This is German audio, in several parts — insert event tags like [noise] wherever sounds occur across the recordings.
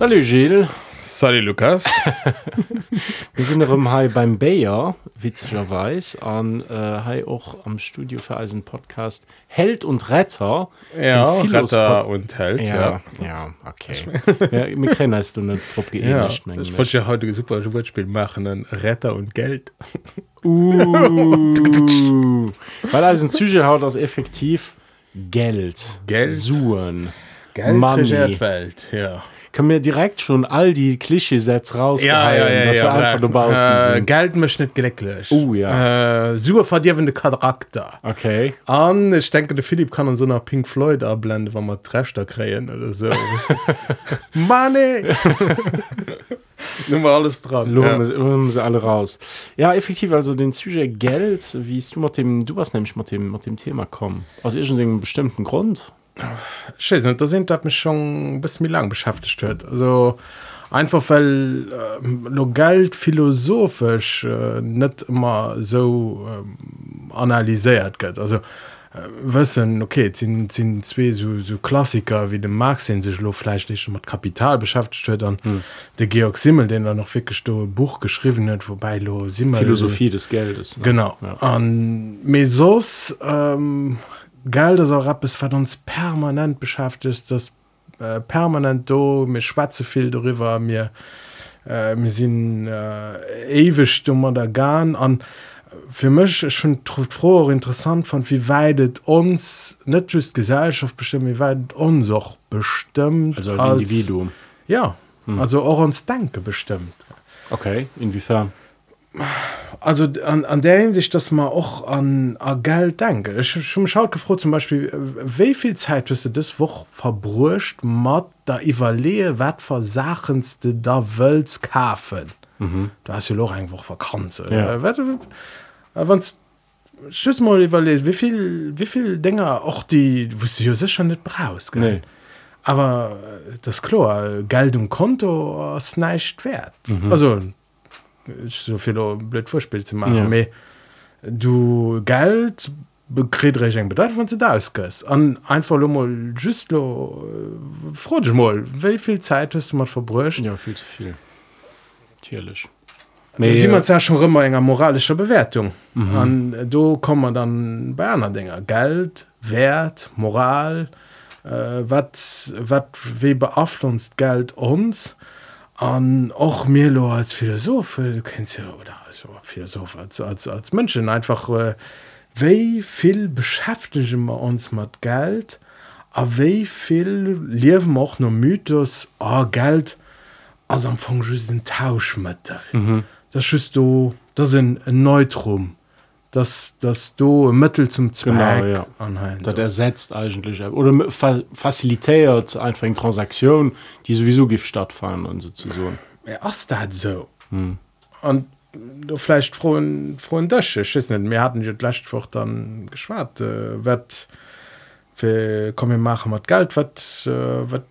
Salut Gilles. Salut Lukas. [laughs] Wir sind im Hai beim Bayer, witzigerweise, an äh, Hai auch am Studio für Eisen Podcast Held und Retter. Ja, Retter und Held, Ja, ja. ja, okay. ja, mir kennen hast du nicht drauf Ja, geähnigt. mein ich wollte ja heute ein super Wortspiel machen, ein Retter und Geld. [laughs] Uh, weil also ein Psyche haut das effektiv Geld. Geld. Suchen. Geld Money. Welt, ja. Kann mir direkt schon all die Klischeesätze rausgehalten, dass sie einfach nur draußen äh, sind. Geld möchte nicht glücklich. Oh, ja. Äh, super verdirbende Charakter. Okay. Und ich denke, der Philipp kann uns so nach Pink Floyd abblenden, wenn wir Trash da kriegen oder so. [laughs] Money! [laughs] Nimm mal alles dran. Loben Ja. sie, loben sie alle raus. Ja, effektiv, also den Sujet Geld, wie ist du mit dem, du warst nämlich mit dem, mit dem Thema kommen. Aus irgendeinem bestimmten Grund. Nicht, da sind das mich schon ein bisschen lang beschäftigt hat. Also einfach weil äh, lo Geld philosophisch äh, nicht immer so ähm, analysiert wird. Also äh, wissen, okay, es sind, sind zwei so, so Klassiker wie der Marx, den sich lo vielleicht nicht mit Kapital beschäftigt hat, und Hm. der Georg Simmel, den er noch wirklich Buch geschrieben hat, wobei lo Simmel Philosophie des Geldes. Ne? Genau. Ja. An Mesos ähm, Ist etwas, was uns permanent beschäftigt, das äh, permanent do, mir schwätze viel darüber, mir, äh, wir sind äh, ewig dummer da gern an für mich ich finde froh interessant von wie weit es uns nicht just Gesellschaft bestimmt wie weit uns auch bestimmt Also als Individuum. ja also auch uns Denke bestimmt Okay, inwiefern? Also an, an der Hinsicht, dass man auch an, an Geld denke. Ich schon schaut gefragt zum Beispiel, wie viel Zeit hast du das Woche verbrucht, mit der Evaluier, was für Sachen du da willst kaufen? Mhm. Da hast du ja auch einfach Vakanze. Ja. Äh, äh, wenn's Schüss mal überlegt, wie viel, wie viel Dinge auch die, du ja sicher nicht brauchst. gell? Nee. Aber äh, das ist klar, Geld im Konto ist nicht wert. Also, viel blöd Vorspiel zu machen, Ja. ja. du Geld eng bedeutet, wenn du da ausgehst. Und einfach nur mal, just lo, äh, dich mal, wie viel Zeit hast du mal verbrücht? Ja, viel zu viel. Natürlich. Da sieht man ja schon immer enger moralischer Bewertung. Mhm. Und äh, da kommen wir dann bei anderen Dingen. Geld, Wert, Moral, äh, was wie beeinflusst Geld uns? Und auch mir als Philosoph, äh, du kennst ja, oder als Philosoph, als, als, als Menschen einfach, äh, wie viel beschäftigen wir uns mit Geld? Und wie viel leben wir auch noch Mythos, oh, Geld, also am Anfang just ein Tauschmittel. Mhm. Das ist du, das ist ein, ein Neutrum. Das, das du Mittel zum Zweck Genau, ja. anhand. Das ersetzt eigentlich oder fa facilitiert einfach eine Transaktion, die sowieso gibt stattfinden und so zu so. Ja, ist das so? Und du vielleicht frohen, frohen Dösch, ich weiß nicht, wir hatten Woche dann geschwart, äh, was wir kommen wir machen mit Geld, was, äh, was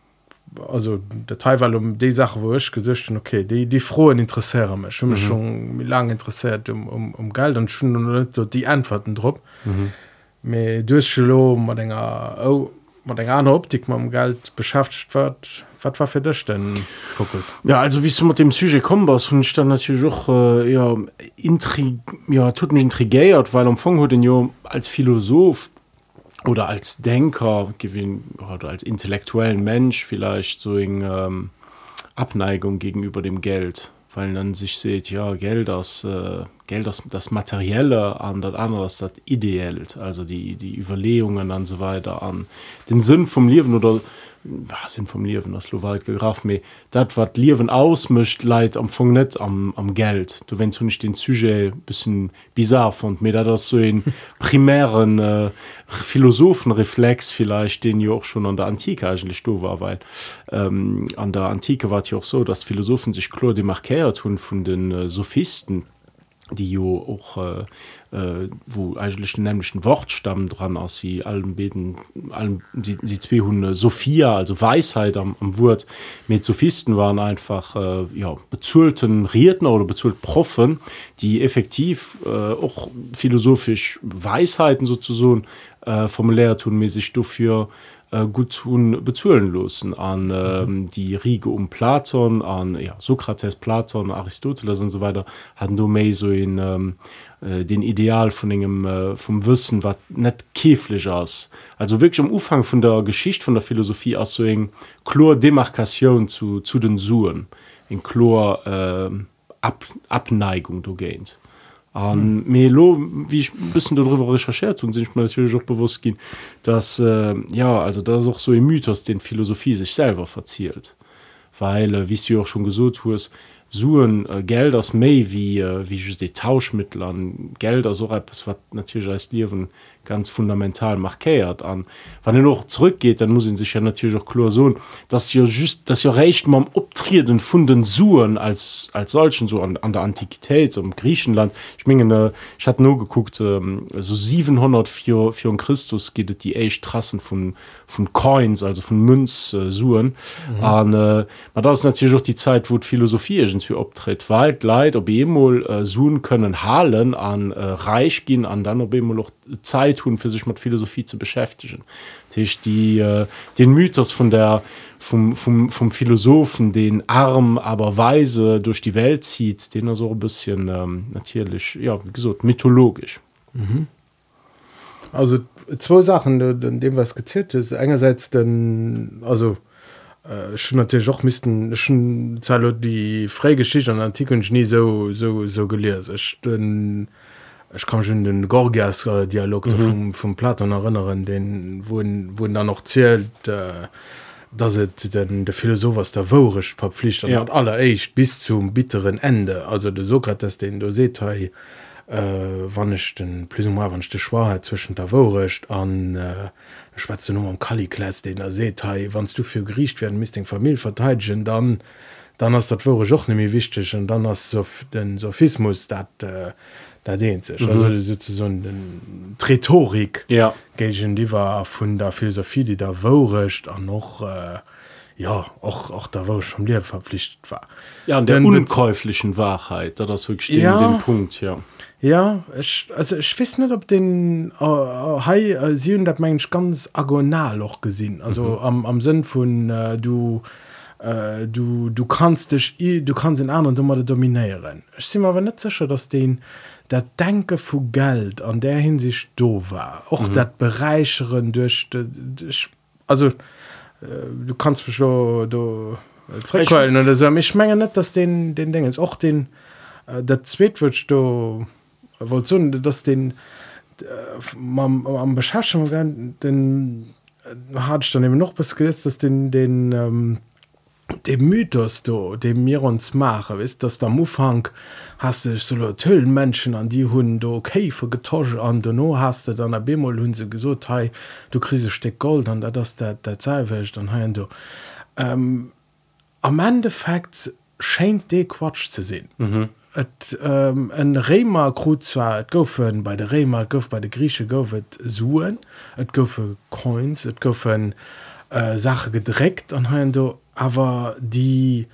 also der Teil weil um die Sache wo ich gesicht okay die die frohen interessiere mich schon mhm. schon lange interessiert um, um, um Geld und schon die Antworten drauf mhm. durchlo ennger oh, ennger Optik man um Geld beschäftigt wird was war für dich denn Fokus ja also wie du mit dem sujet kommen was ich dann natürlich auch äh, ja intrig ja tut mich intrigiert weil am Fong den Jo als Philosoph oder als Denker gewinn, oder als intellektuellen Mensch vielleicht so eine ähm, Abneigung gegenüber dem Geld, weil dann sich sieht, ja, Geld das, äh, Geld das, das Materielle an das andere das Ideell, also die, die Überlegungen und so weiter an den Sinn vom Leben oder ja, Sinn vom Leben, das weit gegraf mir, das, was Leben ausmischt, leid am Anfang nicht am, am Geld. Du, wenn du nicht den Sujet ein bisschen bizarr fand, mir da das so ein [laughs] primären äh, Philosophenreflex vielleicht, den ja auch schon an der Antike eigentlich da war, weil ähm, an der Antike war es ja auch so, dass Philosophen sich klar demarkiert haben von den äh, Sophisten, die jo auch äh, äh, wo eigentlich den nämlichen Wortstamm dran aus sie allen beten allen sie, sie zwei Hunde Sophia also Weisheit am, am Wort mit Sophisten waren einfach äh, ja bezuelten Redner oder bezahlt Profen die effektiv äh, auch philosophisch Weisheiten sozusagen äh, formulär tun mäßig dafür gut tun bezuelen losen an ähm, die Riege um Platon an ja, Sokrates Platon Aristoteles und so weiter hatten du me so in ähm, äh, den Ideal von engem äh, vom Wissen wat net käflich aus also wirklich am Ufang von der Geschichte von der Philosophie aus so eng Chlordemarkation zu zu den Suen in Chlor äh, Ab, Abneigung du gehst an Melo wie ich ein bisschen darüber recherchiert und sich mir natürlich auch bewusst gehen dass äh, ja also da auch so im Mythos den Philosophie sich selber verzielt. Weil äh, wie du auch schon gesucht hast suen äh, Geld aus May wie äh, wie die Tauschmittel an Geld also etwas was natürlich als Leben ganz fundamental markiert an. Wann er noch zurückgeht dann muss ihn sich ja natürlich auch klar so dass ja just dass ja recht man optrierten funden suen als als solchen so an, an der antiquität um griechenland. Ich meine ich hatte nur geguckt ähm, so 700 für für christus geht die Straßen von von coins also von münz äh, suen mhm. an äh, das ist natürlich auch die zeit wo philosophie irgendwie optritt weit leid ob emol äh, suen können halen an äh, reich gehen an dann ob immer noch zeit tun für sich mit Philosophie zu beschäftigen. Tisch die äh, den Mythos von der vom, vom, vom Philosophen den arm aber weise durch die Welt zieht den er so ein bisschen ähm, natürlich ja wie gesagt mythologisch. Mhm. also zwei Sachen in dem was gezählt ist. Einerseits denn also äh, schon natürlich auch müssten schon die Freigeschichte an Artikeln nie so so so gelesen. Denn Ich kann schon den Gorgas äh, Dialog mhm. vom, vom Platon erinnern den wurden wurden da noch zählt äh, dass denn der Philosoph was der worisch verpflichtet ja. hat aller echt bis zum bitteren Ende also der Sokrates den du se äh, wann ich den plus wann die Schwaheit zwischen der woricht an äh, Schweze Nummer am Kaliklas den er se wannst du für griecht werden miss den Familie verteidigen dann dann hast dat wore joch nimi wichtig und dann hast so den Sophismus dat äh, da dehnt sich. Mhm. also so den Rhetorik. Ja. Gegen, die war von der Philosophie die da worecht an noch äh, ja auch auch da wo vom Lehr verpflichtet war. Ja an der unkäuflichen Wahrheit da das wirklich ja, den Punkt ja. Ja ich, also ich weiß nicht ob den äh, äh, äh, sie dat mensch ganz agonal auch gesehen. Also mhm. am, am Sinn von äh, du äh, du du kannst dich du kannst in anderen dummer dominieren. Ich sehe aber nicht sicher dass den dat denke vu Geld an der hinsicht do war och mhm. dat bereicheren durch, durch also äh, du kannst mich so, do, oder so. ich menge net dass den den Ding auch den äh, der zweetwurcht du wo so, dass den äh, am, beschaffung den äh, hat ich dann eben noch bis gelesen dass den den ähm, dem mythos du dem mir uns mache ist dass der mufang hast du so tollen menschen an die hun du käfer getauscht an du no hast du dann der bemol hun se gesot hey du krise steck gold an der das der der zeitwächt dann ha du. Ähm, am endeffekt scheint de quatsch zu sehen. Mhm. Et ähm, en Remer Grozwer et goufen bei der Remer gouf bei de Grieche goufet suen, Et goufe Coins, et goufen äh, Sache gedreckt an ha du aber die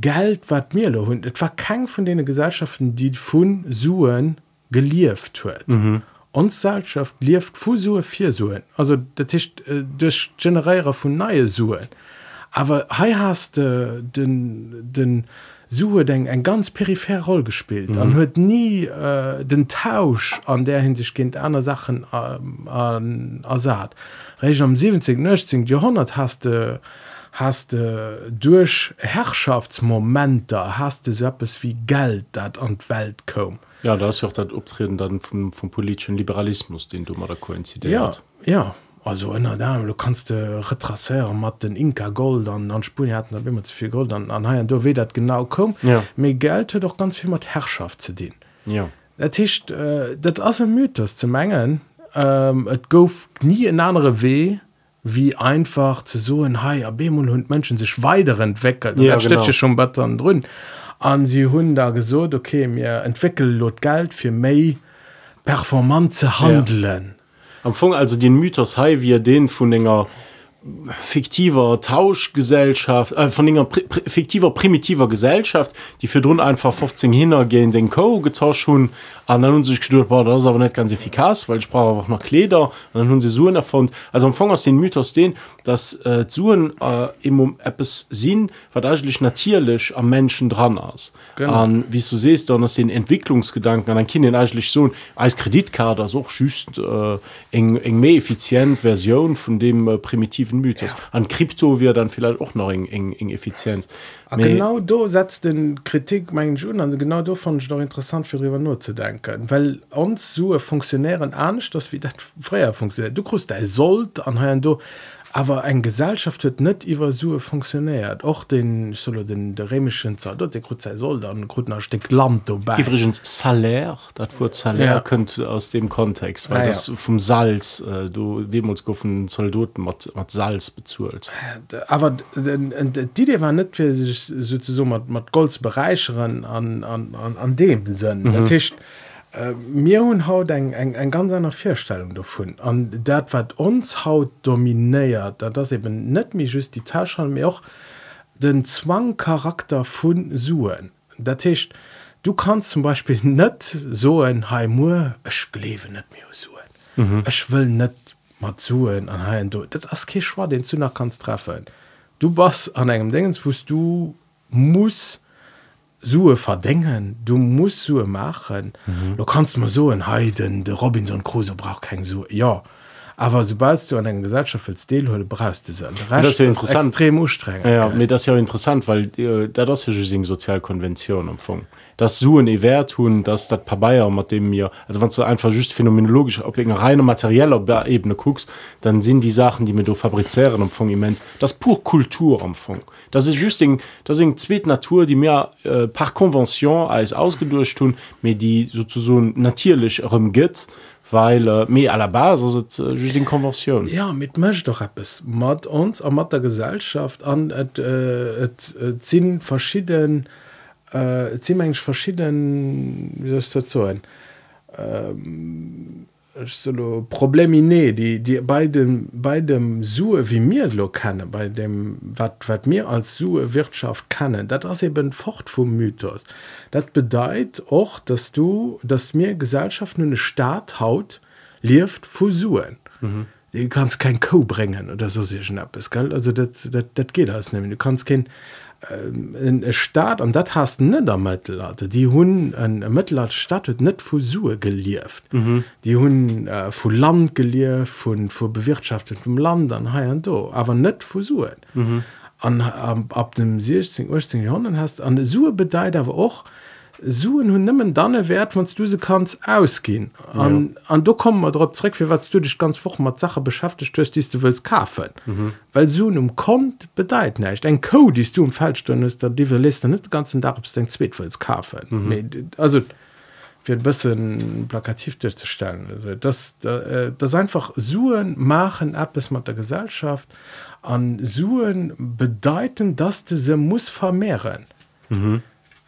Geld wat mir hun etwa kein von den Gesellschaften die von suen gelieft hue mhm. Gesellschaft lieft Fusue vier suen also der Tisch äh, durch generärer von neue suen aber he hast äh, den den Sue denk ein ganz peripher roll gespielt mhm. hört nie äh, den Tausch an der hinsicht kind einer Sachen äh, an Assad Re am 17 19. Jahrhundert hast du äh, hast du durch Herrschaftsmomenter hast du so etwas wie Geld dat an Welt kom. Ja da ist auch dat Obtreten dann vom, vom politischen Liberalismus, den du mal da koinzidiert. Ja, ja also ënner Dame du kannst de retraieren mat den Inka Gold an an Spien hat immer zuvi Gold an an haien du we dat genau kom ja. mé gelte doch ganz viel mat Herrschaft ze dienen ja Dat hicht äh, dat as mythos ze menggen ähm, et gouf nie en andere weh wie einfach zu so ein Hai Bemol und Menschen sich weiter entwickelt ja, schon besser drin. An sie hun da gesucht okay mir entwickelt lot Geld für May performance handeln ja. am Anfang also den Mythos Hai wie er den von länger fiktiver Tauschgesellschaft äh, von einer pri fiktiver primitiver Gesellschaft die für drin einfach 15 hingehen den Co getauscht schon an dann sich gedacht, boah, das ist aber nicht ganz effikaz weil ich brauche einfach noch Kleder und dann haben sie Suen davon also am Anfang aus den Mythos den dass äh, Suen äh, im es sinn verdeichlich natürlich am Menschen dran aus an wie du siehst dann aus den Entwicklungsgedanken an ein Kind eigentlich so als Kreditkarte auch schüßt äh, eng, eng mehr effizient Version von dem äh, primitiven Mythos. Ja. an Krypto wir dann vielleicht auch noch eng, eng, eng Effizienz. Ah, genau du setzt den Kritik meinen Journal genau du fand ich doch interessant für darüber nur zu denken. Weil uns so funktionären an dass wie das freier funktioniert du kriegst sollt an du aber ein Gesellschaft wird net wer Sue funktioniert auch den solo den der remischen Zeit dort der sei soll dann Stück Land übrigens salär dat vor salär ja. könnt aus dem Kontext weil ah, das ja. vom Salz äh, du Demosgoffen Soldaten mat Salz bezuelt aber die Idee war net für sich so mat Golds bereicheren an, an, an, an dem Sinn mhm. Tisch Äh, mir hun haut eng eng eng ganz einer Vierstellung davon. An dat wat uns haut dominéiert da das eben net mir just die Tasche mir auch den Zwangcharakter von suen. Dat Tischcht du kannst zum Beispiel net so ein Heimur ech klewe net mir suen. Ech mhm. will net mat zuen an ha du dat as ke schwa den nach kannst treffen. Du bas an engem dingens wost du muss Sue verdenken. Du musst Sue machen. Mhm. du kannst mal so en heiden de Robinson Crusoe braucht kein Sue. Ja aber sobald du an einer Gesellschaft als Deelhöhle brauchst du das ja interessant. extrem streng ja, okay. das ja interessant weil äh, da das ja Sozialkonvention empfangen das suen e wert tun dass dat paar Bayer mat dem mir also wann du einfach just phänomenologisch ob reine materieller Ebene guckst dann sind die Sachen die mir du fabrizieren am immens. Das pur Kultur amfang das ist just das sind zweet Natur die mehr äh, par Konvention als ausgedurcht tun mir die sozusagen natürlich geht weil äh, mir aller Basis äh, just in Konvention ja mit Mensch doch es mat uns am mat der Gesellschaft an et, äh, et, et, sind verschiedene äh, ziemlich verschieden wie so ein ähm, solo problem inné die die bei dem bei dem sue wie mir lo kannne bei dem wat wat mir als sue wirtschaft kannne dat as eben fort vom mythos. Dat bedeiht och dass du dass mir gesellschaft eine staat haut lieft fusuen mhm. du kannst kein co bringen oder so sich schnapp es gell? Also dat dat dat geht das nämlich du kannst kein en äh, Staat an dat hast netdermëttellatte die hun en Mittelalter statt net vu Sue gelieft mhm. die hun äh, vu Land gelieft vun vu bewirtschaftetem Land an ha an do awer net vu Suen mhm. an ab, ab dem 16 18 Jahrhundert hast an Sue bedeit awer och, suen hun nimmen dann wert wann du se kannst ausgehen. An ja. an du kom man drauf zurück wie wat du dich ganz woch mat sache beschäftigt stöst die du willst kaufen. Mhm. weil sun um kommt bedeit nicht. Ein code die du um falschstunde ist der die liste nicht ganzen da den zweit willst kaufen. Mhm. also wird bisschen plakativ durchzustellen. Also das äh, das einfach suen machen ab es mit der gesellschaft. An suen bedeuten dass du sie muss vermehren. Mhm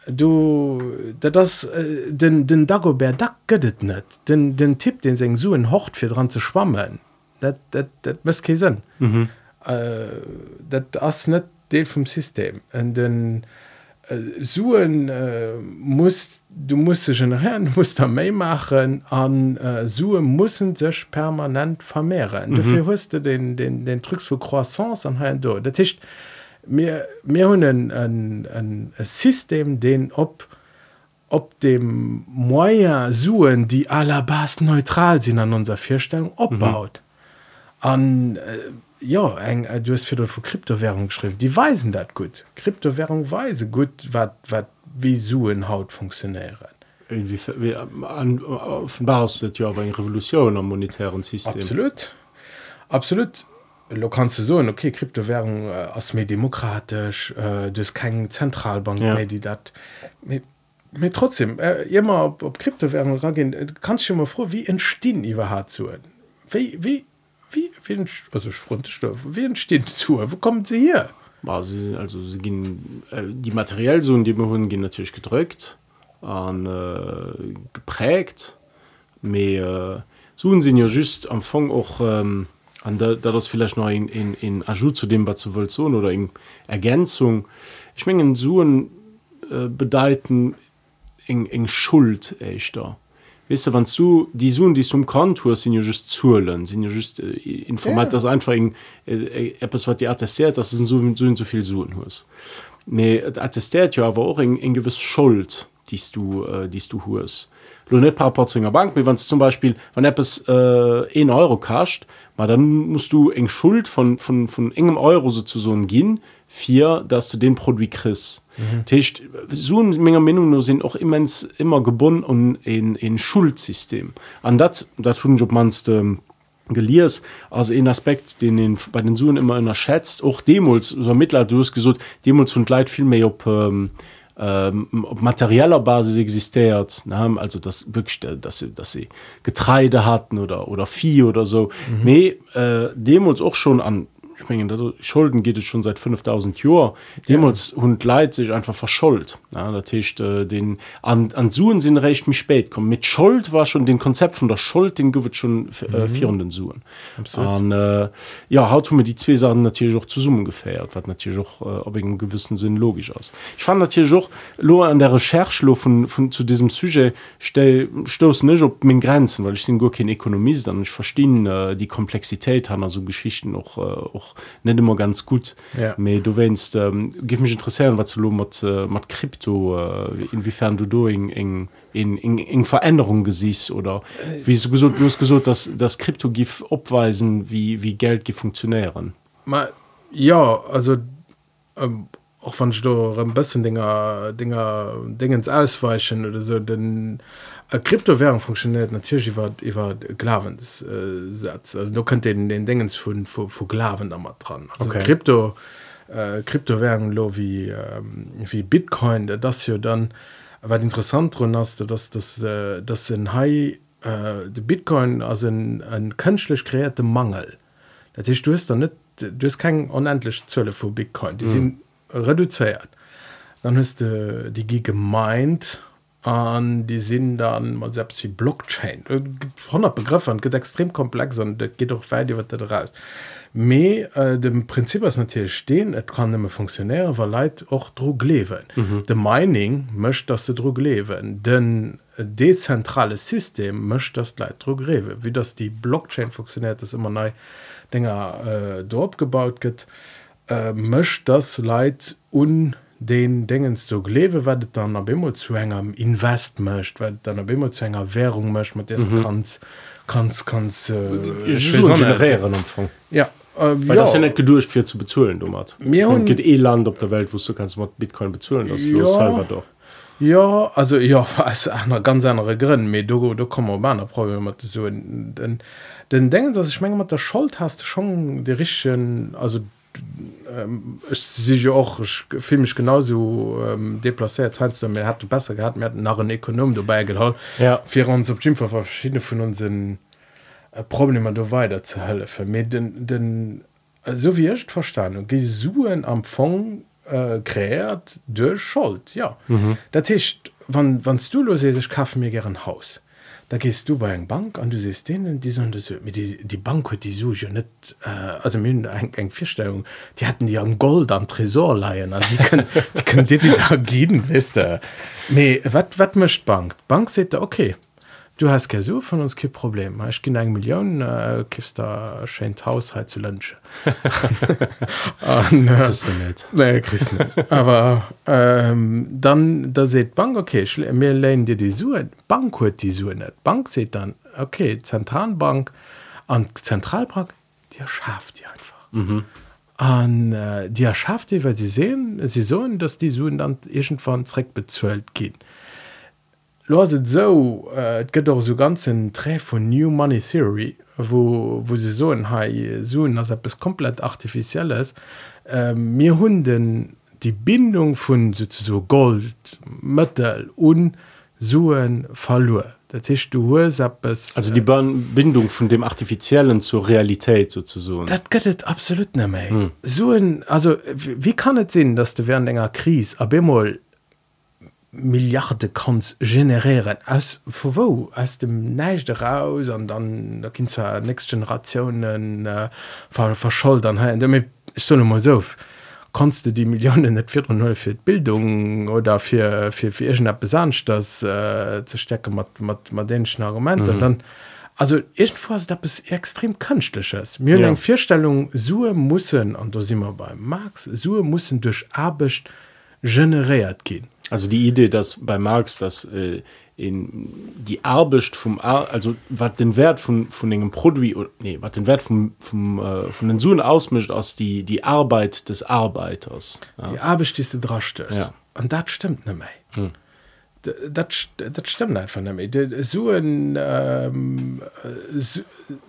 du da das äh, den den dagobert da gëtt net. Den den tipp den seng suen hocht fir dran zu schwammen dat dat dat mes kesinn mhm. äh, dat ass net deel vom system. En den äh, suen äh, muss du musst generieren muss da méi machen an äh, sue mussssen sech permanent vermehren. Mhm. dufir huste den den den trucks vu croissance an ha do. Dat hicht ticht mir hun ein, ein, ein System den op op dem Moier suen die allerbas neutral sind an unserer Vierstellung opbaut mhm. an äh, ja eng äh, du hast für vor Kryptowährung geschrieben. Die weisen dat gut. Kryptowährung weise gut wat wie suen haut funktionieren. Wie, wie an offenbar ja Revolution am monetären System? Absolut. Absolut lo kannst du so okay kryptowährung äh, as mir demokratisch äh, du kein zentralbank ja. mehr, die dat mir trotzdem äh, immer ob, ob kryptowährung rangehen äh, kannst du immer froh wie entstehen wer hat zu wie wie wie wie also frontstoff wie entstehen zu wo kommen sie hier also, also sie gehen äh, die materiell so die hun gehen natürlich gedrückt an äh, geprägt. Mehr äh, suchen sie ja just am fong auch ähm, an da, da das vielleicht noch in, in, in Aju zu dem was zu so oder in Ergänzung ich mengen suen äh, bedeuten eng eng Schuld echt da. Weißt du wann du die Suen die zum Kontur sind ja just zuelen sind ja just äh, informat ja. das einfach in, äh, äh, etwas was die attestiert das sind so, so, so viel Suen hast. Attestiert ja aber auch eng eng gewiss Schuld die du äh, die du hust lo net paar Porzinger Bank. Wie wann zum Beispiel wann App es äh, 1 Euro kascht mal dann musst du eng Schuld von von von engem Euro sozusagen gehen vier dass du den Produkt kris mhm. so Menge Meinung sind auch immens immer gebunden und in in Schuldsystem. An dat da tun ob manst ähm, geliers also ein Aspekt den den bei den Suen immer unterschätzt auch Demos so mittler du hast gesucht Demos und Leid viel mehr ob ähm, ähm, op materieller Basis existiert na, also das wirklich dass sie dass sie Getreide hatten oder oder Vieh oder so mhm. nee äh, dem uns auch schon an springen. Schulden geht es schon seit 5000 Jahren. Demos ja. Hund leid sich einfach verschollt ja, der Tisch äh, den an, an Suen sind recht mich spät kommen mit Schuld war schon den Konzept von der Schuld den wird schon äh, vierenden mhm. Suen. Äh, ja haut mir die zwei Sachen natürlich auch zu summen gefährt hat natürlich auch äh, ob einen gewissen Sinn logisch aus ich fand natürlich auch lo an der Recherchlo von, von zu diesem sujet stoßen nicht ob mit Grenzen weil ich den kein Ökonomist dann ich verstehe äh, die Komplexität han also Geschichten noch äh, auch auch net immer ganz gut ja. du wennst ähm, gi mich interessieren was du mat äh, mat krypto äh, inwiefern du do eng eng in, in, in Veränderung gesiehst oder wie du gesagt, du hast gesagt dass das kryptogif opweisen wie wie Geld funktionieren ja also ähm, auch von ein bisschen Dinger Dinger Dingens ausweichen oder so denn äh, Kryptowährung funktioniert natürlich über, über Glavensatz äh, du könnt den den Dingens von vor Glaven immer dran. Also okay. Krypto äh, Kryptowährung lo wie ähm, wie Bitcoin das hier dann war interessant run hast dass das äh, das in Hai äh, Bitcoin also ein, ein künstlich kreierte Mangel. Das ist, du hast dann nicht du hast kein unendlich Zölle vor Bitcoin. Die mhm. sind reduziert. Dann hast du die Gi gemeint an die sind dann mal selbst wie Blockchain. 100 Begriffe geht extrem komplex und das geht auch weiter wird raus. Me äh, dem Prinzip was natürlich stehen es kann immer funktionäre weil Leid auch Druck leben. Mhm. de mining möchte dass du Druck leben. Denn dezentrales System möchte das Leid Druck leben. Wie das die Blockchain funktioniert das immer neu Dinger äh, dort gebaut geht äh, möchte das Leid un den dingen so lewe werdet dann ab immer zu engem invest mcht weil dann ab immer zu enger währung mcht man mhm. kannst kannst kannst äh, so generieren umfang ja Uh, ja. das ja net gedurcht fir zu bezuelen du mat geht e Land op der Welt wo du kannst mat Bitcoin bezuelen das ja. Salvador ja also ja [laughs] als einer ganz andere grin me du du kom man Problem so denn den denken dass ich menge mat der Schuld hast schon die richchen also ähm, ich, auch ich fühle mich genauso ähm, deplaiert hast du mir hatte besser gehabt mir nach einen Ökonom dabei gehabt ja. Für uns auf Gym verschiedene von uns sind äh, Probleme du weiter zu helfen. Mit denn, den so wie ich verstanden und Gesuchen am Fong äh, kreiert durch Schuld ja. Mhm. das ist wann wannst du los ist ich kaufe mir gern Haus. Da gehst du bei eng Bank an du sest denen die so, die, die Bank die so net äh, also eng eng Vistellung die hatten die an Gold am Tresor leiien an die können, die können dir die da gehen wisste nee wat wat mischt Bank? Bank se okay du hast ge so von uns kein problem. Ich ging eng million äh, kist da scheint haushalt zu lunch [laughs] äh, [laughs] aber ähm, dann da seht bank okay mir lehnen dir die suen bank hue die su net bank se dann okay zentralbank an zentralbank dir schafft die einfach. Mhm. An äh, die erschafft die weil sie sehen sie so dass die suen dann irgendwann zreck bezölt gehen Lo so äh, gëtt doch so ganzen Trä von New Money Theory, wo, wo se so en ha soen ass bis komplett artificielles mir ähm, hunden die Bindung vun so Gold, Mëttel un Suen verloren. Das du es, also die Bindung von dem artifiziellen zur Realität sozusagen das geht absolut nicht mehr hm. so ein, also wie kann es sehen dass du während länger Krise aber immer Milliarde kannst generieren. Aus vu wo? Aus dem neichte raus an dann da kind zwar next generationen äh, ver verscholdern. He damit soll mal sof kannst du die Millionen net 400 für Bildung oder für für, für irgendein besancht das äh, zu stecken mit dänischen Argumenten? Mhm. Dann also vor da es extrem künstliches. Mir ja. vierstellung Sue mussssen an da sind wir bei Marx Sue mussssen durch Abicht generiert gehen. Also die idee dass bei marx das äh, in die arbecht vom Ar also wat den wert von von dem produkt oder nee wat den wert vom vom äh, von den suen ausmischt aus die die arbeit des arbeiters ja. die arbecht ist dracht ja. und dat stimmt ne hm dat, dat stimmt einfach. Suen, ähm,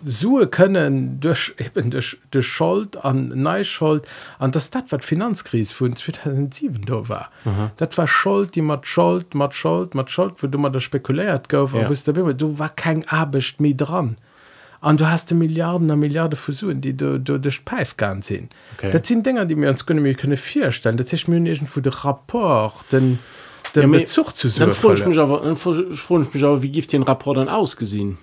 Sue können durch eben durch, de Schuld an Neischuld an das dat wat Finanzkris von 2007 da war mhm. Dat war Schuld die mat Schuld mat Schuld mat Schuld wo du mal das spekuliert gouf ja. du, du war kein Abicht mi dran an du hast Milliarden der Milliarde fusen die du, du durch Peif ganz sinn. Okay. Dat sind Dinger, die mir uns kunnne mir könne vier stellen dat ich münchen vu de rapport den denn ja, me, zu mich aber, mich aber, wie gift den rapport dann ausgesehen?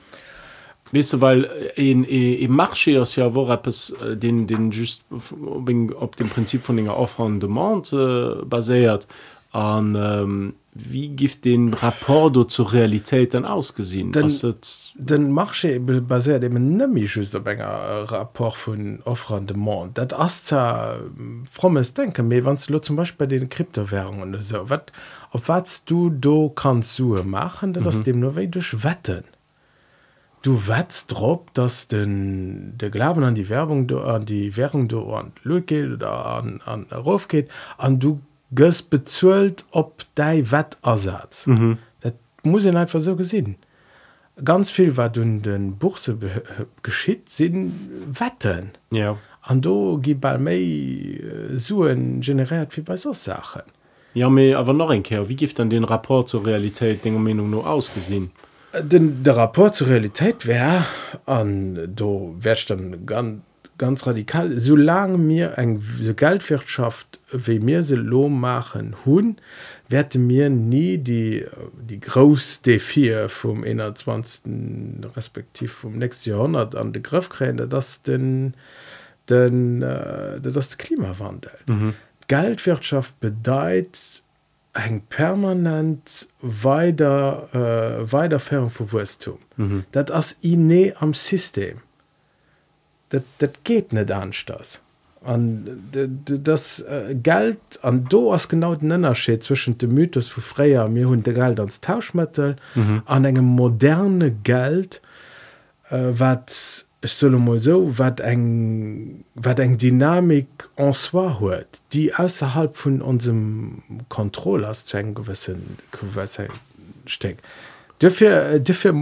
Weißt du weil in, in, in marché ja wo es äh, den den just ob dem prinzip von dennger offeren demand äh, basiert an ähm, wie gift den rapport zur realität dann ausgesehen? Den, den marché basiert nämlichnger rapport von offeren demand dat as frommes denken mir wann du zum beispiel bei den kryptowährungen so wat ob was du do kannst Sue machen das mhm. dem nur duch wetten. Du wetzt drop dass den der glauben an die Werbung du an die Währung du an geht oder an, an Ruf geht an du gös bezuelt ob dei wettersatz. Mhm. dat muss ich einfach so gesinn ganz viel war du den buchse geschitt sinn wetten. Ja. An du gi bei méi suen generiert wie bei so sachen. Ja me aber noch ein Ker wie gift an den rapport zur Realität Dinge Meinung nur ausgesehen? Den der rapport zur Realität wär an du wärst dann ganz ganz radikal. So lange mir eng so Geldwirtschaft wie mir se lo machen hun werde mir nie die die groß D4 vom 21 respektiv vom nächsten Jahrhundert an den Griff kräne das den denn äh, das Klimawandel mhm. Geldwirtschaft bedeiht eng permanent weiter äh, weiterfern vu Wutum. Mhm. Dat ass iné am System. Dat, dat geht net anders. An das äh, Geld an do ass genau den Nennersche zwischen dem Mythos vu Freier mir hun de Geld ans Tauschmittel mhm. an engem moderne Geld äh, wat ich soll mal so wat eng wat eng Dynamik en soi huet, die außerhalb von unserem Controllers zu gewissen ste. Dafür, dafür,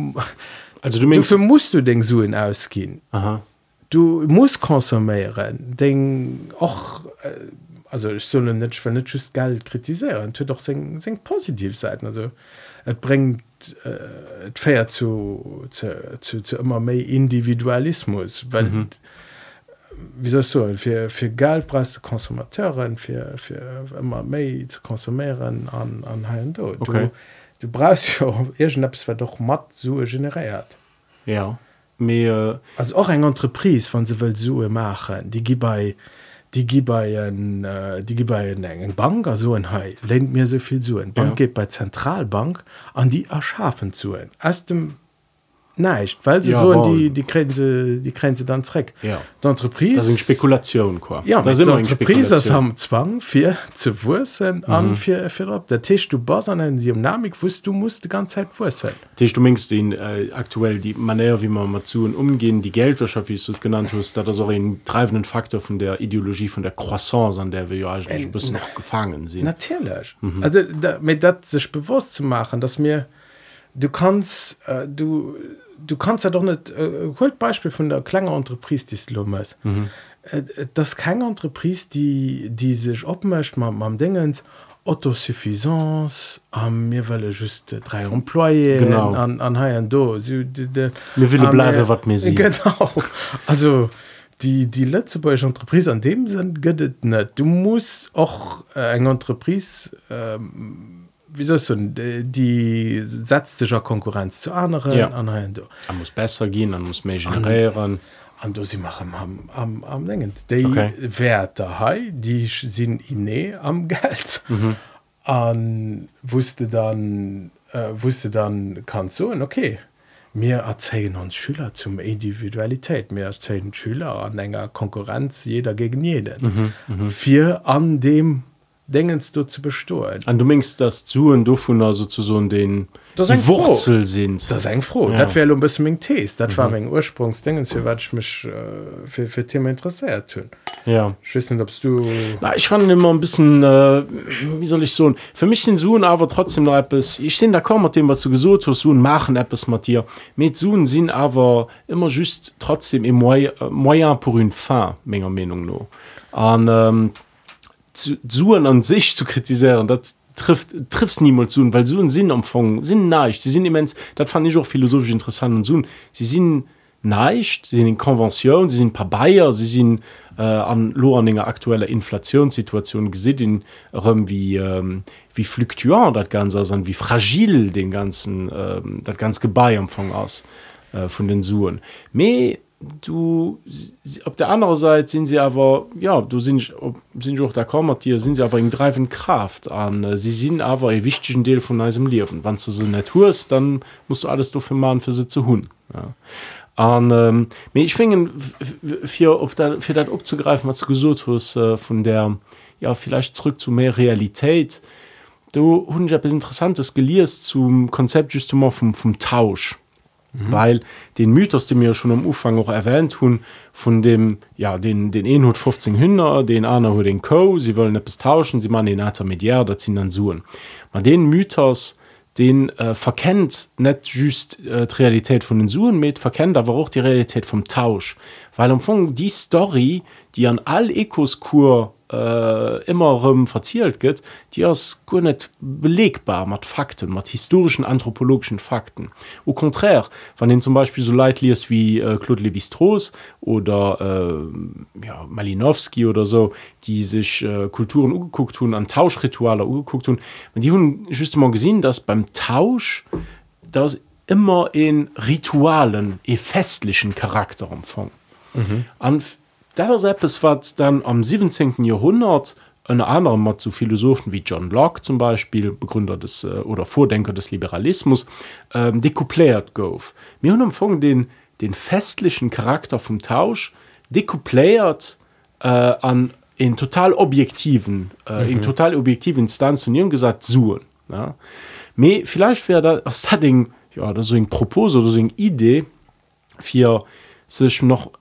also du dafür musst du den Suen ausgehen. Aha. Du musst konsumieren den och also ich soll net net Geld kritisieren doch se positiv sein also Et bringt äh, fair zu, zu, zu, zu immer méi Individualismus weil mhm. wie so fir fir Geldpreis Konsumateuren fir immer méi zu konsumieren an an ha do okay. du, du brauchst ja Apps war doch mat Sue generiert ja Me, äh... also auch eng Entreprise van se Welt Sue machen die gi bei die gi bei en äh, die gi bei en engen bank so en hai lehnt mir soviel zu en bank ja. geht bei zentralbank an die erschaffen zu en aus dem neicht weil sie ja, so die die grenze die grenze dann treck ja. D'entreprise das sind spekulation qua ja da sind entreprise haben zwang vier zu wursen mhm. an vier vier ab. Der tisch du bas an en dynamik wust du musst die ganze zeit wurseln tisch du mengst den äh, aktuell die manier wie man mal zu und umgehen die geldwirtschaft wie du es genannt hast da das auch einen treibenden faktor von der ideologie von der croissance an der wir ja eigentlich ein bisschen noch gefangen sind. Natürlich. Mhm. also da, mit dat sich bewusst zu machen dass mir du kannst äh, du du kannst ja doch nicht äh, Beispiel von der kleiner Entreprise die Lummes. Mhm. äh, das keine Entreprise die die sich opmcht man am dingens autosuffisance am mir well just drei employé an an ha do will bleibe wat mir genau. Also die die letzte bei Entreprise an dem sind gödet net du musst auch äh, eng Entreprise ähm, wie soll so die setzt sich Konkurrenz zu anderen Ja. anderen du Man muss besser gehen, dann muss mehr generieren. an du sie machen am am am lengen die Okay. Werte hei die sind inné am Geld Mhm. an wusste dann äh, wusste dann kann so okay mir erzählen uns Schüler zum Individualität mir erzählen Schüler an enger Konkurrenz jeder gegen jeden Mhm, vier an dem Dingens du zu bestohlen Und du meinst, dass Zuen davon also zu so den Das die ein Froh. Wurzel sind. Das ist eng froh Ja. ja. dat wär ein bisschen mein Test dat war mein Ursprungsdingens für wat ich mich äh, für, für Thema interessiert tun ja. ich weiß nicht obst du Na, ich fand immer ein bisschen, äh, wie soll ich so, für mich sind Suchen aber trotzdem noch etwas, ich sehe da kaum mit dem, was du gesagt hast, Suchen machen etwas mit dir. Mit Suchen sind aber immer just trotzdem im Moyen, äh, Moyen pour une fin, meiner Meinung nach. Und ähm, zu, Suchen an sich zu kritisieren, das trifft trifft niemals zu, weil Suchen sind Anfang, sind neicht, sie sind immens, das fand ich auch philosophisch interessant und Suchen, sie sind neicht, sie sind in Konvention, sie sind ein paar Bayer, sie sind äh, an lo an enger aktueller Inflationssituation gesehen ähm, wie ähm, wie fluktuant das ganze ist und wie fragil den ganzen ähm, das ganze Gebeiempfang aus äh, von den Suen. Me du auf der anderen Seite sind sie aber ja du sind ob- sind auch da kommen hier sind sie aber in dreifen Kraft an äh, sie sind aber ein wichtigen Teil von unserem Leben. Wann du so Natur ist dann musst du alles dafür machen für sie zu hun ja. ähm, ich bringen für für das abzugreifen was du gesucht hast äh, von der ja vielleicht zurück zu mehr Realität. Du hun interessantes geliers zum Konzept justement vom vom Tausch Mhm. weil den Mythos den mir schon am Ufang auch erwähnt hun von dem ja den den 115 Hünder den einer hue den Co sie wollen etwas tauschen sie machen den intermediär da sind dann suen man den Mythos den äh, verkennt net just äh, die Realität von den Suen mit verkennt aber auch die Realität vom Tausch weil am Anfang die Story die an all Ekoskur äh, immer ähm, verzielt geht die ist gar nicht belegbar mit Fakten mit historischen anthropologischen Fakten. Au contraire wenn den zum Beispiel so Leid liest wie äh, Claude Lévi-Strauss oder äh, ja, Malinowski oder so die sich äh, Kulturen ugeguckt tun an Tauschrituale ugeguckt tun und die haben just mal gesehen dass beim Tausch das immer in Ritualen e festlichen Charakter umfang. An das etwas was dann am 17. Jahrhundert eine andere mal zu Philosophen wie John Locke zum Beispiel Begründer des äh, oder Vordenker des Liberalismus ähm, dekupléiert gouf mir hun empfangen den den festlichen Charakter vom Tausch dekupléiert äh, an in total objektiven äh, mhm. in total objektiven Instanzen gesagt suen ja. Me vielleicht wäre das das Ding ja das so ein Propos oder so eine Idee für sich noch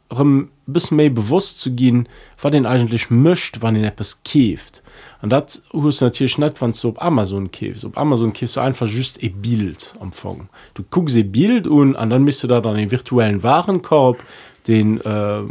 bis méi bewusst zu gehen war den eigentlich mischt wann den Apps käft und dat hust natürlich net wann du op Amazon käfst op Amazon käst du einfach just e Bild empfangen du guckst e Bild und an dann bist du da dann den virtuellen Warenkorb und den äh,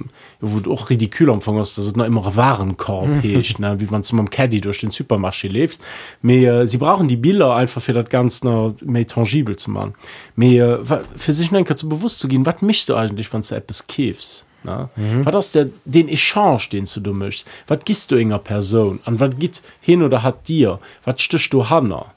wo du auch ridikül am hast dass es noch immer Warenkorb hecht ne? wie man zum Caddy durch den Supermarché lebst mehr äh, sie brauchen die Bilder einfach für das ganz noch mehr tangibel zu machen. Mehr äh, für sich denke zu bewusst zu gehen was mischst du eigentlich wenn du etwas käfst Ne? Mhm. Was das der den Echange den du du möchtest was gist du enger Person? An was geht hin oder hat dir? Was stöcht du Hanna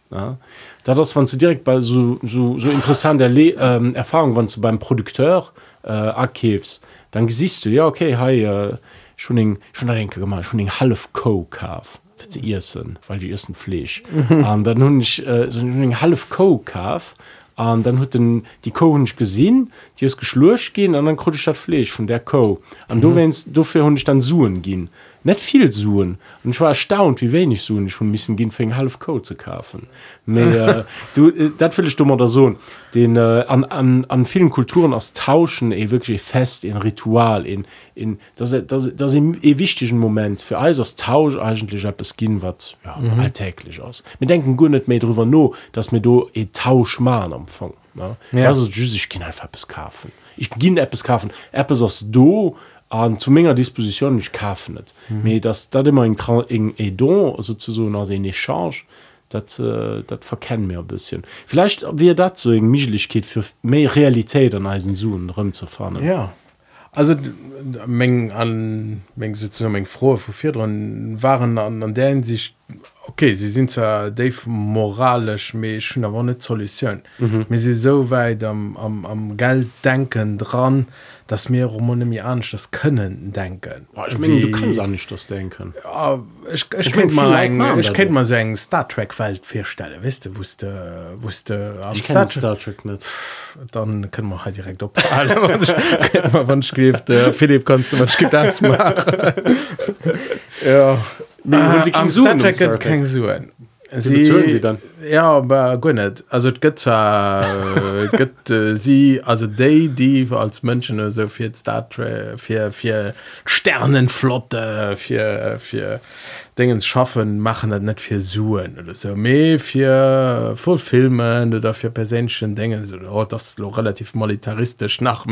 da das wann du direkt bei so so, so interessante Le ähm, Erfahrung wann du beim Produkteur äh, akkäfst dann siehst du ja okay hey, äh, schon den, schon da denke mal schon den half Co kaf sie ersten weil die ersten Fleisch. Und dann nun ich äh, so einen half Co kaf an dann hat den die Co nicht gesehen die ist geschlurcht gehen und dann konnte ich das Fleisch von der Co. Und mhm. du wennst du für Hund dann suchen gehen nicht viel suchen und ich war erstaunt wie wenig suchen ich schon ein bisschen gehen für einen half Co zu kaufen mehr [laughs] äh, du äh, das will ich dummer oder so den äh, an, an, an vielen Kulturen aus tauschen eh wirklich fest in Ritual in in das das das im eh wichtigen Moment für alles aus Tausch eigentlich etwas gehen was ja, mhm. alltäglich aus wir denken gut nicht mehr darüber nur dass wir do e Tausch machen empfangen ja? ja. also ich kann einfach etwas kaufen ich gehen etwas kaufen etwas aus do an zu ménger Disposition ich kaufen net mhm. das dat immer eng eng e don sozusagen als en Echange dat äh, dat verkennen mir ein bisschen. Vielleicht wie dat so eng Michlichkeit für méi Realität an Eisen suen rum zu fahren ja also Mengen an Mengen froh vor vier waren an, an der sich okay sie sind zwar Dave moralisch schon aber nicht Solution mhm. mir sie so weit am, am, am Geld denken dran dass mir Romane an das können denken. Ja, ich mein, du kannst auch nicht das denken. Ja, ich, ich, ich kennt mal ein, ich kennt mal so ein Star Trek Welt vierstelle wisst du wusste wusste am Star, Star Trek nicht. Dann können wir halt direkt op wann schrift äh, Philipp kannst du was gibt das machen [laughs] ja. Nee, ah, am Star Trek kein Suen sie, sie dann? Ja aber gonnet also gëtt äh, gëtt äh, sie also day die als Mënschen so fir Star fir fir Sternenflotte fir fir dingens schaffen machen dat net fir suen oder so. Mé fir voll filmen oder fir perschen dinge. So oh, das lo relativ militaristisch. Nach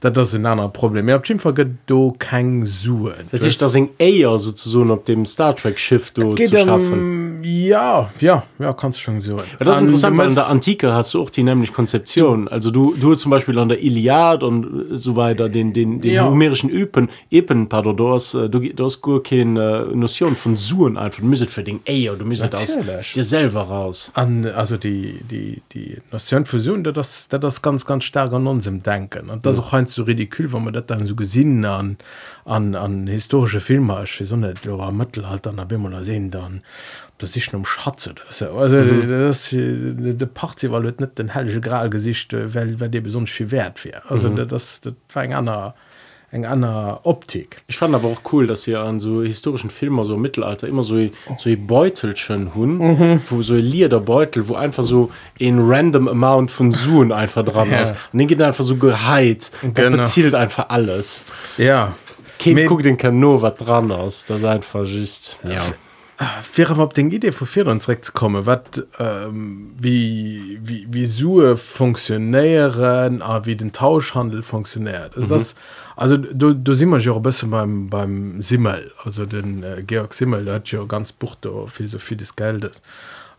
dat das in einer problem. Op vergett do kein suen. Das ist das eng eier so op dem star trek schiff du zu schaffen. Um, ja ja ja kannst schon so. Das interessant weil in der antike hast du auch die nämlich konzeption. Also du du zum beispiel an der iliad und so weiter den den den ja. numerischen üpen epen pardon du hast du du hast gur keine notion von Suen einfach du müsset für den Ey du müsset aus dir selber raus. An also die die die Nation Fusion das das ganz ganz stark an uns im denken. Und das ja. auch ein so ridikül wo man das dann so gesinn an an an historische Filme wie so Mittelalter na Bimmer sehen dann das ist um Schatze das also mhm. das de Party war net den hellsche Gralgesicht weil weil dir besonders viel wert wäre. Also mhm. das das war ein anderer eng einer Optik. Ich fand aber auch cool, dass ihr an so historischen Filmen so Mittelalter immer so so Beutelchen hun mhm. wo so Lieder Beutel, wo einfach so in random amount von Suen einfach dran ja. ist und den geht einfach so geheit zielt einfach alles. Ja guck den Kano was dran aus das einfach just ja. Fir op den Idee fir anre komme, wat ähm, wie, wie, wie Sue funktionéieren a wie den Tauschhandel funktioniert. Mhm. Das, also du, du si immer jo bis beim, beim Simmel, also den äh, Georg Simmel hat jo ganz bucht viel so viel des Geldes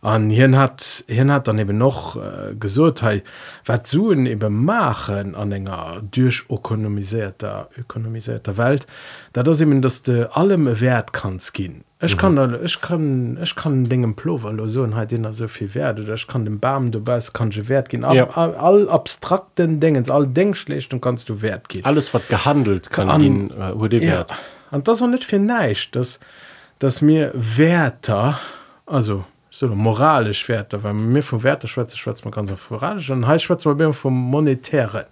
an hin hat hin hat dann eben noch äh, gesurteil wat suen eben machen an enger durchökonomisierter ökonomisierter welt da das eben dass de allem wert kanns gin ich mhm. kann ich kann ich kann dingen plover so halt den er so viel wert oder ich kann den bam du bist kann je wert gehen ja. all, all abstrakten dingen all denkschlecht und kannst du wert gehen alles wat gehandelt kann an, gehen, äh, ja. an das auch net viel neisch das das mir werter also so moralisch Werte weil mir vom Werte Schweze Schweiz man ganz moralisch. Und heißt Schweiz vom monetäre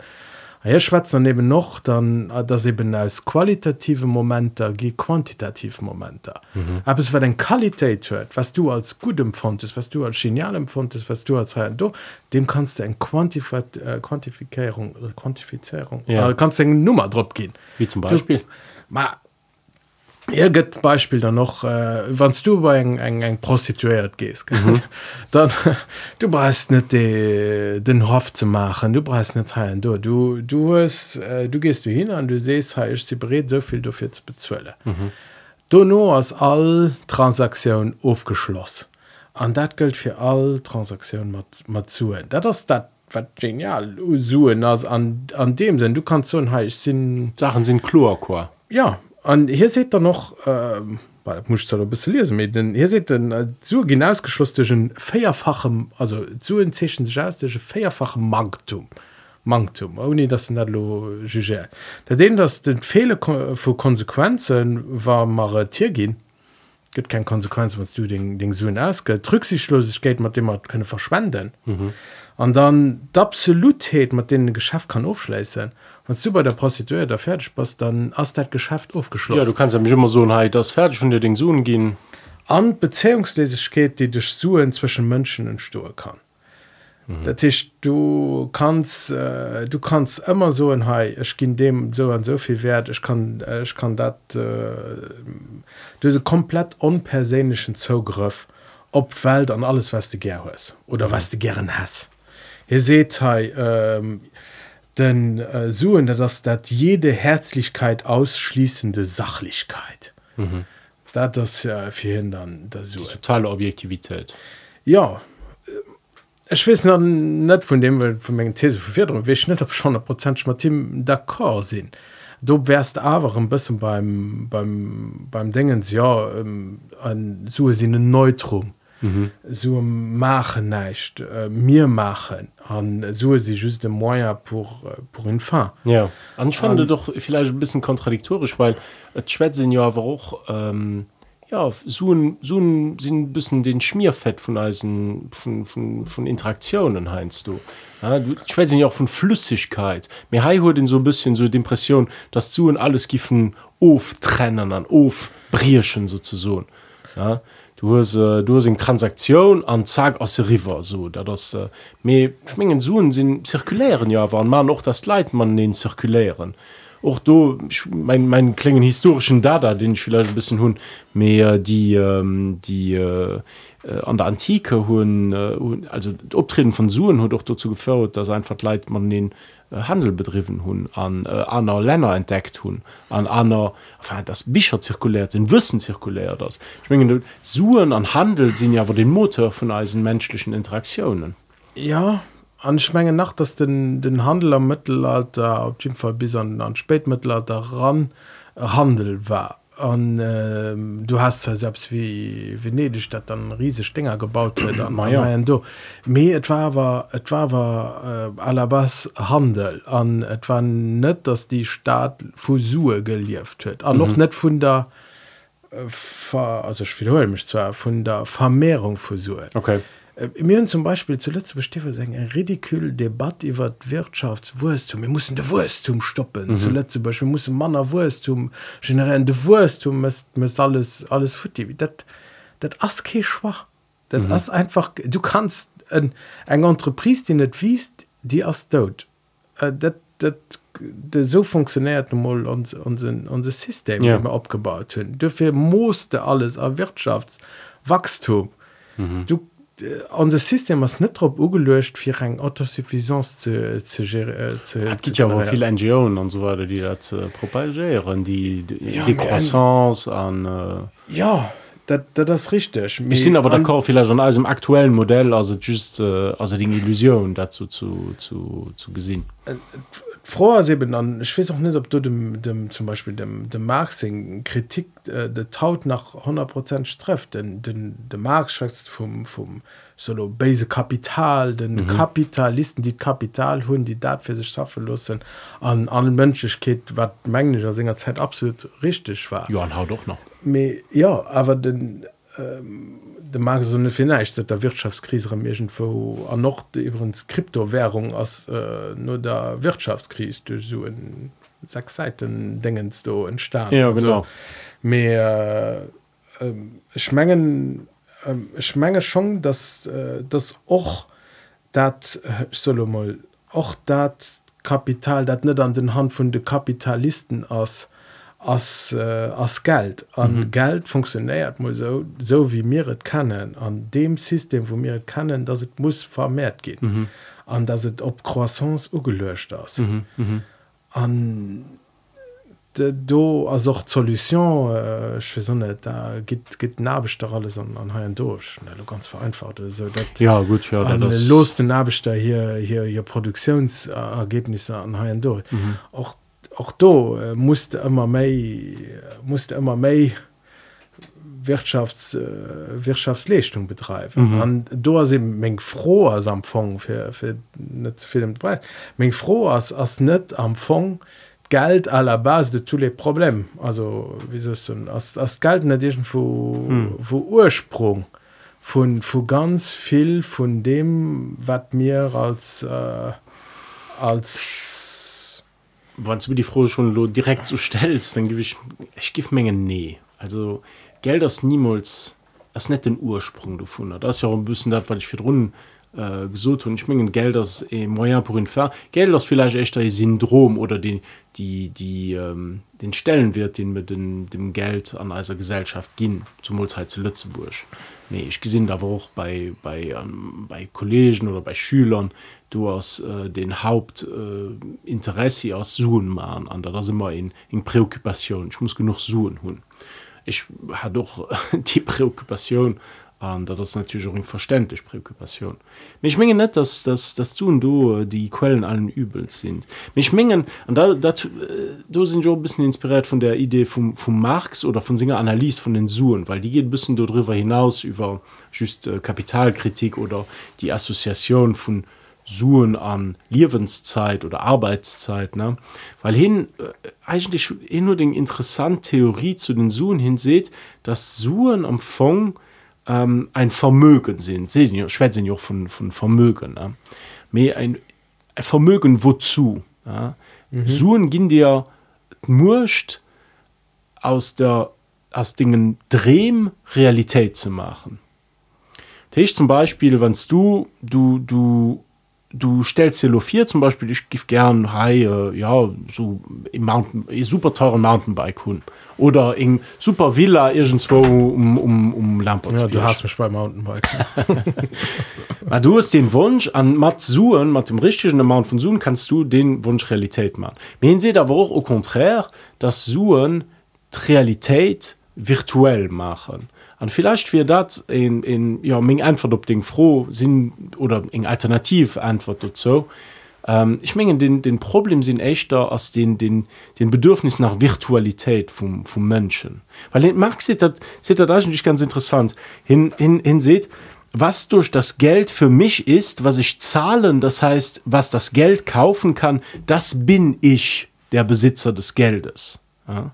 hier Schweiz daneben noch dann äh, das eben als qualitative Momente wie quantitative Momente. Mhm. aber es war den Qualität hört was du als gut empfundest was du als genial empfundest was du als du dem kannst du ein Quantif äh, Quantifizierung Quantifizierung ja. äh, kannst du Nummer drauf gehen. Wie zum Beispiel? du, Gëtt Beispiel dann noch äh, wannst du bei eng eng eng prostituiert gehst mhm. [laughs] dann [laughs] du brest net de, den Hof zu machen du brest net heilen du du du hast, äh, du gehst du hin an du sest ha ich sie beredet soviel du fir zu bezwelle mhm. du no as all Transaktion aufgeschloss an dat gilt fir all Transaktionen mat mat zuen dat das dat wat genial suen as an an dem sinn. Du kannst so ich sinn Sachen sind chlorquar ja an hier seht er noch äh, muss bis lesen mit denn hier seht den äh, zu hinausgeschlossenen feierfachem also zu inzwischen feierfachem Marktum Marktum ohne das net lo juge da den das den fehle vor konsequenzen war mar tiergin gibt kein konsequenz was du den den so ausge rücksichtslosigkeit mit dem man könne verschwenden. Mhm. dann d'absolutheit mit den geschäft kann aufschleißen wenn du bei der Prostituier der fertig bist dann hast das Geschäft aufgeschlossen ja du kannst ja mich immer so hey, das fertig und dir den Sohn gehen an Beziehungslesigkeit die durch Suen zwischen Menschen und Stu kann mhm. das ist, du kannst äh, du kannst immer so ein hey, ich ging dem so an so viel wert ich kann äh, ich kann das äh, diese komplett unpersönlichen Zugriff ob Welt an alles was du gerne hast oder mhm. was du gern hast ihr seht hey, ähm, denn äh, suen dass jede herzlichkeit ausschließende sachlichkeit. Mhm. da das ja verhindern das totale objektivität. Ja es wissen net von dem von mengen these verfir wie net op schon prozent team d'accord sinn du wärst aber ein bisschen beim beim beim Dingens ja ähm, an so sinne Neutrum mhm. so machen nicht äh, mir machen. An so sie just de moyen pour äh, pour une fin. Ja. Fand doch vielleicht ein bisschen kontradiktorisch weil schwätzen ja aber auch ähm, ja so ein, so ein, sind bisschen den schmierfett von Eisen von, von, von interaktionen heinst du. Ja, du schwätzen ja auch von flüssigkeit. Mir den so ein bisschen so depression dass zu und alles giffen of trennen an of brierschen sozusagen. Ja du hast, äh, du hast Transaktion an Zag aus River so da das äh, mehr schmingen suen sind zirkulären ja waren man noch das Leid man den zirkulären. Auch du mein, mein klingen historischen Dada den ich vielleicht ein bisschen hun mehr die ähm, die äh, an der antike hun äh, also optreten von suen hat doch dazu gefördert dass einfach leid man den äh, handel betrieben hun an äh, einer länder entdeckt hun an enfin, das bischer zirkulär sind wissen zirkulär das ich meine, suen an handel sind ja aber den motor von eisen menschlichen interaktionen. Ja anschmenge nach dass den den handel am mittelalter auf jeden fall bis an an spätmittelalter ran äh, handel war an äh, du hast ja selbst wie venedig statt dann riesige stinger gebaut wird an [clears throat] ja. du me etwa war etwa war äh, alabas handel. An etwa net dass die staat fusur gelieft wird. An mhm. noch net von der äh, also ich wiederhole mich zwar von der vermehrung fusur. Okay Äh, mir zum Beispiel zuletzt bestiffe se en ridikül Debatt iwwer Wirtschaftswurstum wir muss de Wurstum stoppen mhm. zuletzt Beispiel muss Manner Wurstum generell de Wurstum mes alles alles fut dat dat as ke schwach dat mhm. as einfach du kannst eng Entreprise die net wiest die as dot äh, dat dat so funktioniert mal unser System ja. abgebaut hun dufir musste alles a Wirtschaftswachstum mhm. du unser System was net trop ugelöscht fir eng Autosuffisance zu, zu, äh, zu, zu ja viel NGO und so weiter die dat äh, propagieren die die, ja, die croissance an äh, ja dat, dat das richtig. Ich sind aber der vielleicht schon als im aktuellen Modell also just äh, also die Illusion dazu zu zu, zu gesinn äh, froh eben dann ich weiß auch nicht ob du dem dem zum beispiel dem dem marxing kritik äh, der taut nach 100 prozent trifft denn den der marx schwätzt vom vom solo base kapital den mhm. kapitalisten die kapital hun die dat für sich schaffen lassen an allen wat menglischer singer zeit absolut richtig war ja haut doch noch Me, ja aber den ähm, de mag so vielleicht der Wirtschaftskrise amgent wo an noch übrigens Kryptowährung als äh, nur der Wirtschaftskrise durch so in sechs Seiten dingens du entstanden ja, genau. mehr äh, schmengen äh, schmenge schon dass äh, das och dat äh, solo mal och dat Kapital dat net an den Hand von de Kapitalisten aus als, äh, als Geld an mhm. Geld funktioniert so, so wie mir het kennen an dem System wo mir kennen dass het muss vermehrt gehen mhm. an mhm. dass het op croissance ugelöscht das mhm. mhm. an do as auch solution äh, net da git git nabeter alles an an ha durch ganz vereinfacht so dat ja gut ja, das... los den nabeter hier hier hier produktionsergebnisse an ha durch mhm. auch auch do äh, musste immer méi musste immer méi wirtschafts äh, wirtschaftsleung betreiben mhm. do se mengg froh as am fong fir fir net film bre mengg froh as as net am fong geld a la base de tous les problem also wie as as geld net wo mhm. wo ursprung von vu ganz viel von dem wat mir als äh, als wann du mir die froh schon direkt so stellst dann gebe ich ich gif menge nee. Also geld das niemals das net den ursprung gefunden das ja auch ein bisschen dat weil ich für runden äh, gesucht und ich mengen geld das e moyen pour une fer geld das vielleicht echt syndrom oder die die die ähm, den stellenwert den mit den dem geld an einer gesellschaft ging zum uhrzeit zu lützeburg. Nee ich gesinn da auch bei bei ähm, bei kollegen oder bei schülern du hast äh, den hauptinteresse äh, aus suen machen an da das immer in in präoccupation ich muss genug suen hun. Ich hat doch [laughs] die präoccupation an da das natürlich auch verständlich Präokkupation. Mich mengen net dass das das du und du die Quellen allen übels sind. Mich mengen und da dazu äh, du sind schon ein bisschen inspiriert von der Idee vom vom Marx oder von Singer Analyse von den Suen weil die geht ein bisschen darüber hinaus über just äh, Kapitalkritik oder die Assoziation von Suen an Lebenwenszeit oder Arbeitszeit ne? Weil hin äh, eigentlich nur den interessant Theorie zu den Suen hin seht dass Suen am Fong, ähm, ein Vermögen sind Schweizer auch von, von Vermögen ja. ein, ein Vermögen wozu ja. mhm. Suen ging dir murcht aus der aus Dingen Drehm Realität zu machen. Ich zum Beispiel, wenn du du du du stellst dir vier zum Beispiel ich gif gern hey, äh, ja so im Mountain super teuren Mountainbike hun. Oder in super Villa irgendwo um, um, um Lampe ja, du hast mich bei Mountainbike. [laughs] Du hast den Wunsch an Matt suchen mit dem richtigen Amount von Suen kannst du den Wunsch Realität machen. Wen seht aber auch au contraire das Suen Realität virtuell machen an vielleicht wir dat in in ja még einfach op den froh sinn oder eng alternativ antwort so ähm, ich mengen den den problem sinn echtter als den den den bedürfnis nach virtualität vom vom menschen weil mag se dat se dat eigentlich ganz interessant hin hin hin seht was durch das Geld für mich ist, was ich zahlen, das heißt, was das Geld kaufen kann, das bin ich, der Besitzer des Geldes. Ja?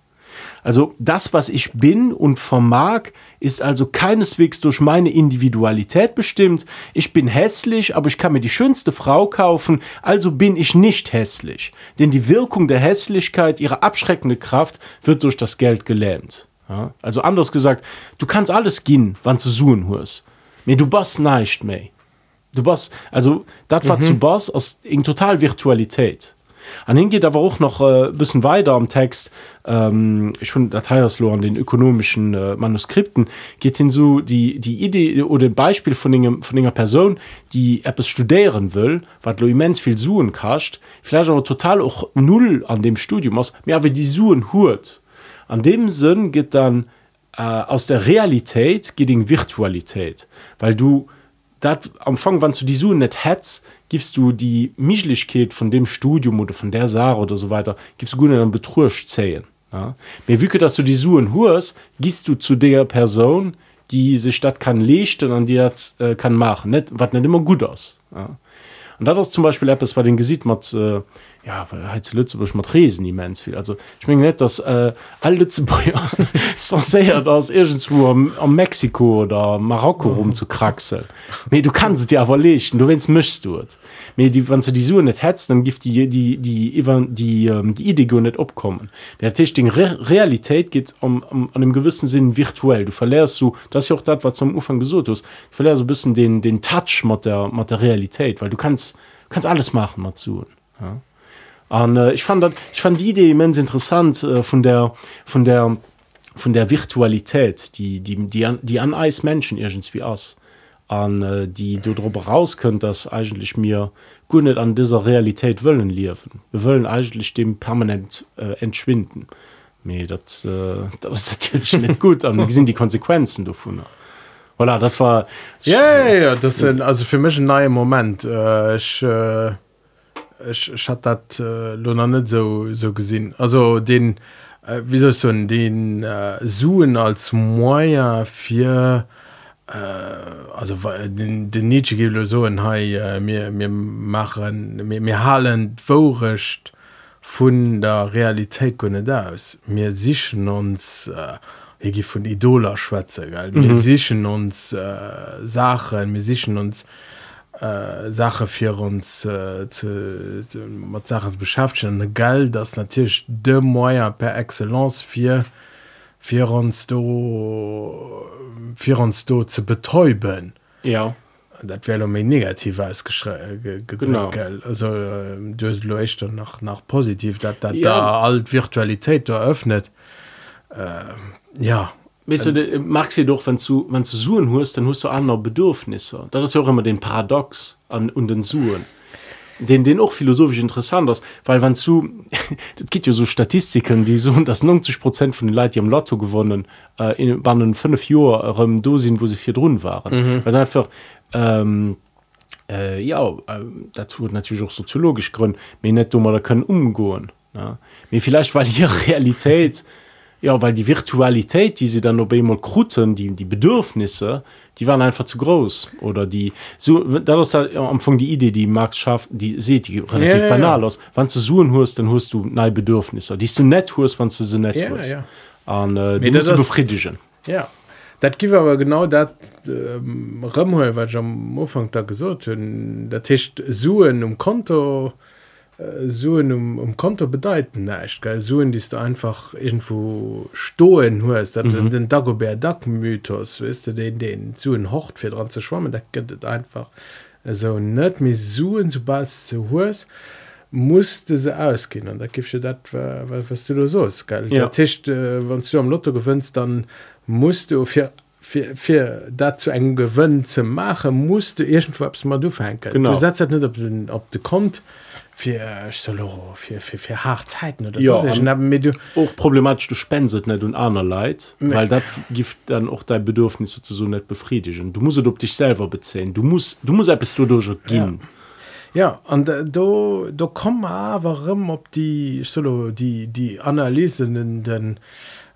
Also das, was ich bin und vermag, ist also keineswegs durch meine Individualität bestimmt. Ich bin hässlich, aber ich kann mir die schönste Frau kaufen, also bin ich nicht hässlich. Denn die Wirkung der Hässlichkeit, ihre abschreckende Kraft, wird durch das Geld gelähmt. Ja? Also anders gesagt, du kannst alles gehen, wann du suchen hörst. Mir du bist nicht mehr. Du bist, also das, was mhm. du bist, ist in total Virtualität. An hin geht aber auch noch äh, bisschen weiter am Text ähm, schon Dateierslo an den ökonomischen äh, Manuskripten geht hin so die die Idee oder Beispiel von dem, von einer Person, die etwas studieren will, was du immens viel suchen kannst, vielleicht aber total auch null an dem Studium aus, mehr wie die suchen hurt. An dem Sinn geht dann äh, aus der Realität geht in Virtualität, weil du dat am Anfang wann du die Suen net hetz gibst du die Mischlichkeit von dem Studium oder von der Sache oder so weiter gibst du gut dann betruscht zählen ja? mir wike dass du die Suen hust gist du zu der Person die diese Stadt kann lechten an die äh, kann machen net wat nicht immer gut aus ja? und da das zum Beispiel etwas bei den gesieht man äh, ja Lützeburg mat Resen immens viel. Also ich mein net dass äh, all Lützeburger [laughs] sehr das irgendwo am, am Mexiko oder Marokko mhm. rum zu kraxel nee, du kannst es dir aber lechten du wennst mischst du mir die wann du die Sue net hetzt dann gift die die die die die, ähm, die Idee net opkommen der Tisch den Re Realität geht um, um, an einem gewissen Sinn virtuell. Du verlärst du das ja auch dat was zum Ufang gesucht hast verlär so bisschen den den Touch mit der mit der Realität weil du kannst kannst alles machen mal zu ja an äh, ich fand dat, ich fand die idee immens interessant äh, von der von der von der virtualität die die die an die an eis menschen irgendwie aus an äh, die du darüber raus könnt das eigentlich mir gut nicht an dieser realität wollen liefen. Wir wollen eigentlich dem permanent äh, entschwinden. Mir [laughs] das, äh, das natürlich nicht gut. An wie sind die konsequenzen davon? Voilà, das war ja, ja, ja das sind also für mich ein neue moment. Äh, ich äh ich hat dat äh, lo net so so gesinn. Also den äh, wie so den äh, suen als moier fir äh, also den den nietzsche gi so hai äh, mir mir machen mir mir halen worecht vun der realität gonne das mir sichen uns äh, vun idoler schwätze ge mir mhm. sichen uns äh, sachen mir sichen uns äh, Sache für uns äh, zu, zu, mit Sachen beschäftigen. Geld das natürlich de moyen per excellence für für uns do, für uns do zu betäuben. Ja. Dat wäre mir negativ als gedrückt also äh, du nach nach positiv dat, dat ja. da alt virtualität eröffnet äh, ja weißt du, de, magst du doch wenn du wenn du suchen hust dann hast du andere bedürfnisse das ist ja auch immer den paradox an und den suchen den den auch philosophisch interessant ist weil wann zu [laughs] das gibt ja so Statistiken die so dass 90 Prozent von den Leuten die am Lotto gewonnen äh, in waren fünf Jahren do sind wo sie vier drin waren mhm. weil einfach ähm, äh, ja äh, dazu natürlich auch soziologisch grün mir nicht da können umgehen ja. mir vielleicht weil hier [laughs] Realität ja weil die Virtualität die sie dann noch immer kruten die die Bedürfnisse die waren einfach zu groß. Oder die so das ist halt am Anfang die Idee die Marx schafft die seht die relativ ja, ja, banal ja. aus. Wann du suchen hast dann hast du neue Bedürfnisse. Die du nicht hast wann du sie nicht ja, ja. Und, äh, die das befriedigen. Ja. Dat gi aber genau dat ähm, Rëmmhol wat am Mofang da gesot hun dat techt suen um Konto äh, suen um, um Konto bedeiten neicht ge suen die du einfach irgendwo stoen huest dat mhm. den Dagobert Dackmythos wisst du den den zuen hocht fir dran ze schwammen dat gëtt einfach so net mis suen sobald ze hues musste se ausgehen. An da gifsche dat was du so ge ja. Tischcht äh, wann du am Lotto gewinnst dann musst du für für dazu eng gewinn zu machen musst du irgendwo mal du verhenken du setzt nicht ob du ob du kommt für solo für für für hartzeiten oder ja, so. auch problematisch du spendet nicht und einer leid nee. weil das gibt dann auch dein bedürfnis so nicht befriedigen du musst ob dich selber bezählen du musst du musst bist du durch gehen ja und äh, du du komm aber warum ob die solo die die analysen in den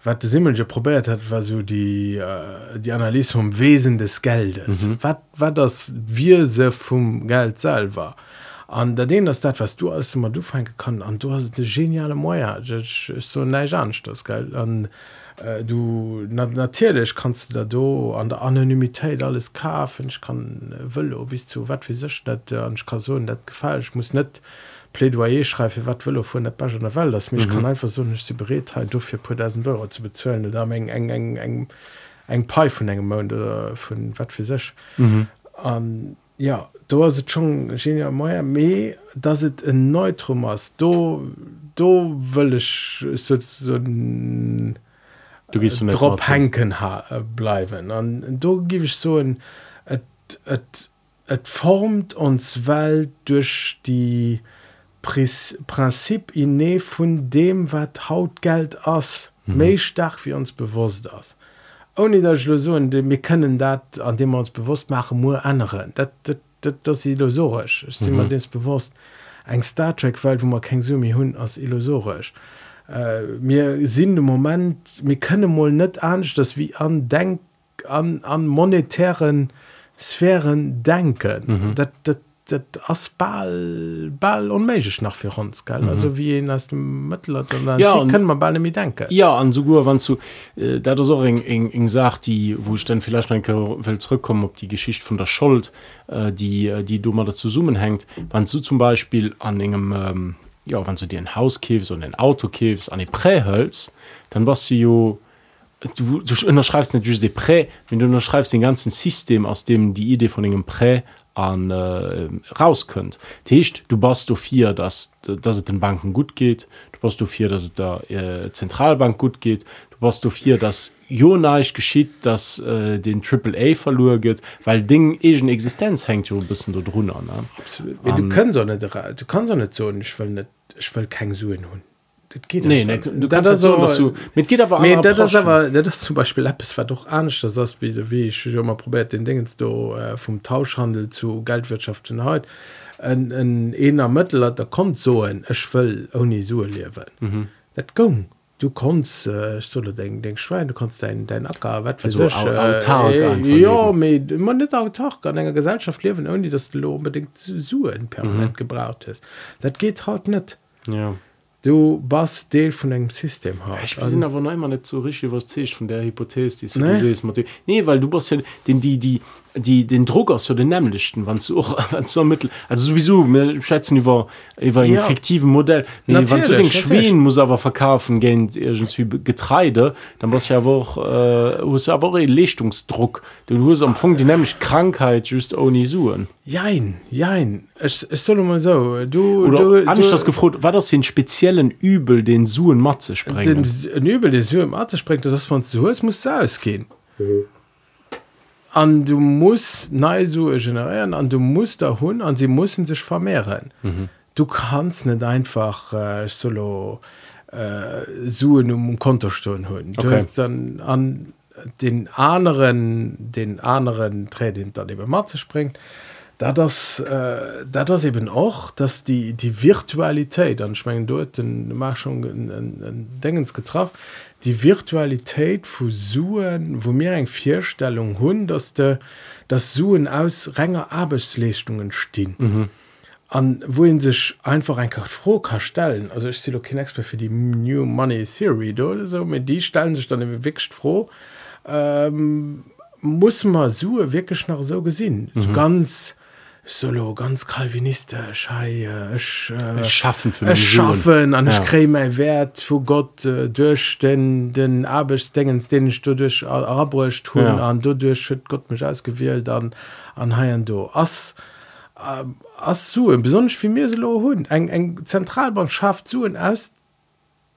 wat de Simmelge probiert hat war so die äh, die Analyse vom Wesen des Geldes mhm. wat war das wir se vom Geld selber an der den das dat was du alles immer du fein kann. An du hast de geniale Moier. So neig an das geil. An äh, du na, natürlich kannst du da do an der anonymität alles kafen ich kann wëlle ob bis zu wat wie sech net an ich kann so net gefallen. Ich muss net Plädoyer schreife wat will vu der Page der Welt. Das mich mhm. kann einfach so nicht beredheit du für 1000 Euro zu bezöllen da eng eng eng eng eng Pi von engem Mo von wat für sech mhm. Und ja du hast schon genial. Meier me da het ein neutrum hast du du will ich so, so n, du gehst äh, drop henken ha äh, bleiwen an du gib ich so ein et et et formt uns welt durch die Pris Prinzip inné vun dem wat hautgeld ass méi mhm. stark wie uns bewusst ass Oni der Schlusun de mir können dat an dem wir uns bewusst machen mu anderen dat, dat, dat, das illusorisch si mhm. man des bewusst eng Star Trek Welt wo man kein Sumi hunn as illusorisch. mir äh, sinn de moment mir könne mo net an dass wie an denk an, an monetären Sphären denken mhm. dat, dat, dat ass ball ball onméigch nach fir ons ge mhm. also wie en ass dem Mëtler ja, können man ball mi denke. Ja an so gu wann zu äh, dat so eng eng eng sagt die wo ich denn vielleicht enke well zurückkommen op die geschicht von der schuld äh, die äh, die dummer dazu summen hängt. Wann du zum beispiel an engem ähm, ja wann du dir ein haus käfst und ein auto käfst an die prähölz dann was du jo du du unterschreibst nicht just de prä wenn du unterschreibst den ganzen system aus dem die idee von engem prä an äh, raus könnt. Techt du bast du vier dass dass es den banken gut geht. Du du vier dass es der äh, zentralbank gut geht. Du brast du vier dass jonaisch geschieht dass äh, den triple a verloren geht weil ding egen existenz hängt du bist du drun du können so nicht du kannst so nicht so ich will nicht ich will kein suen hun nee, nee, du kannst das so, so, mit geht aber, nee, das aber das zum Beispiel es war doch ernst das heißt, wie wie ich schon mal probiert den Dingen du äh, vom Tauschhandel zu Geldwirtschaft und heute ein, ein einer Mittel da kommt so ein ich will ohne so leben. Mhm. das ging. Du kannst äh, so den, den Schwein du kannst dein dein Acker was also, ich, äh, äh, ja mit, man nicht autark an einer Gesellschaft leben ohne dass du unbedingt suchen permanent mhm. gebraucht ist das geht halt nicht. Ja du bas deel vun engem System hawer ne net so rich was zech von der Hypothese die nee? nee weil du bas ja den die die die den Druck aus den nämlichchten wann du auch [laughs] so mittel also sowieso schätzen über über ja. fiktiven Modell. Nee, wann du den Schween muss aber verkaufen gehen irgendwie Getreide dann was ja auch äh, aber Lichtungsdruck du hast am Funk die nämlich Krankheit just ohne suchen. Jein jein. Es, es soll mal so du, Oder du, du das gefragt war das den speziellen Übel den Suen Matze sprengen? Den Übel den Suen Matze sprengt das von so es muss ausgehen. Mhm an du musst neisue generieren an du musst da hun an sie müssen sich vermehren mhm. du kannst nicht einfach äh, solo äh, suen um Kontostunden hun okay. dann an den anderen den anderen Trading daneben Matze springt da das äh, da das eben auch dass die die Virtualität anschmengen dort den mach schon denkens getroffen die Virtualität vu Suen wo mir eng Vierstellung hun dass de das Suen aus renger Arbeitsleistungen stehen mhm. an wohin sich einfach ein froh kann stellen also ich sehe kein Expert für die new money Theory oder so mit die stellen sich dann wirklich froh ähm, muss man Sue wirklich nach so gesehen mhm. so ganz solo ganz kalvinistisch hey, äh, ich, äh, schaffen für schaffen an ja. ich wert vor Gott äh, durch den den Arbeitsdingens den ich du durch abbrucht tun ja. an du durch Gott mich ausgewählt an an haien du as äh, as so besonders wie mir so hun eng eng Zentralbank schafft so aus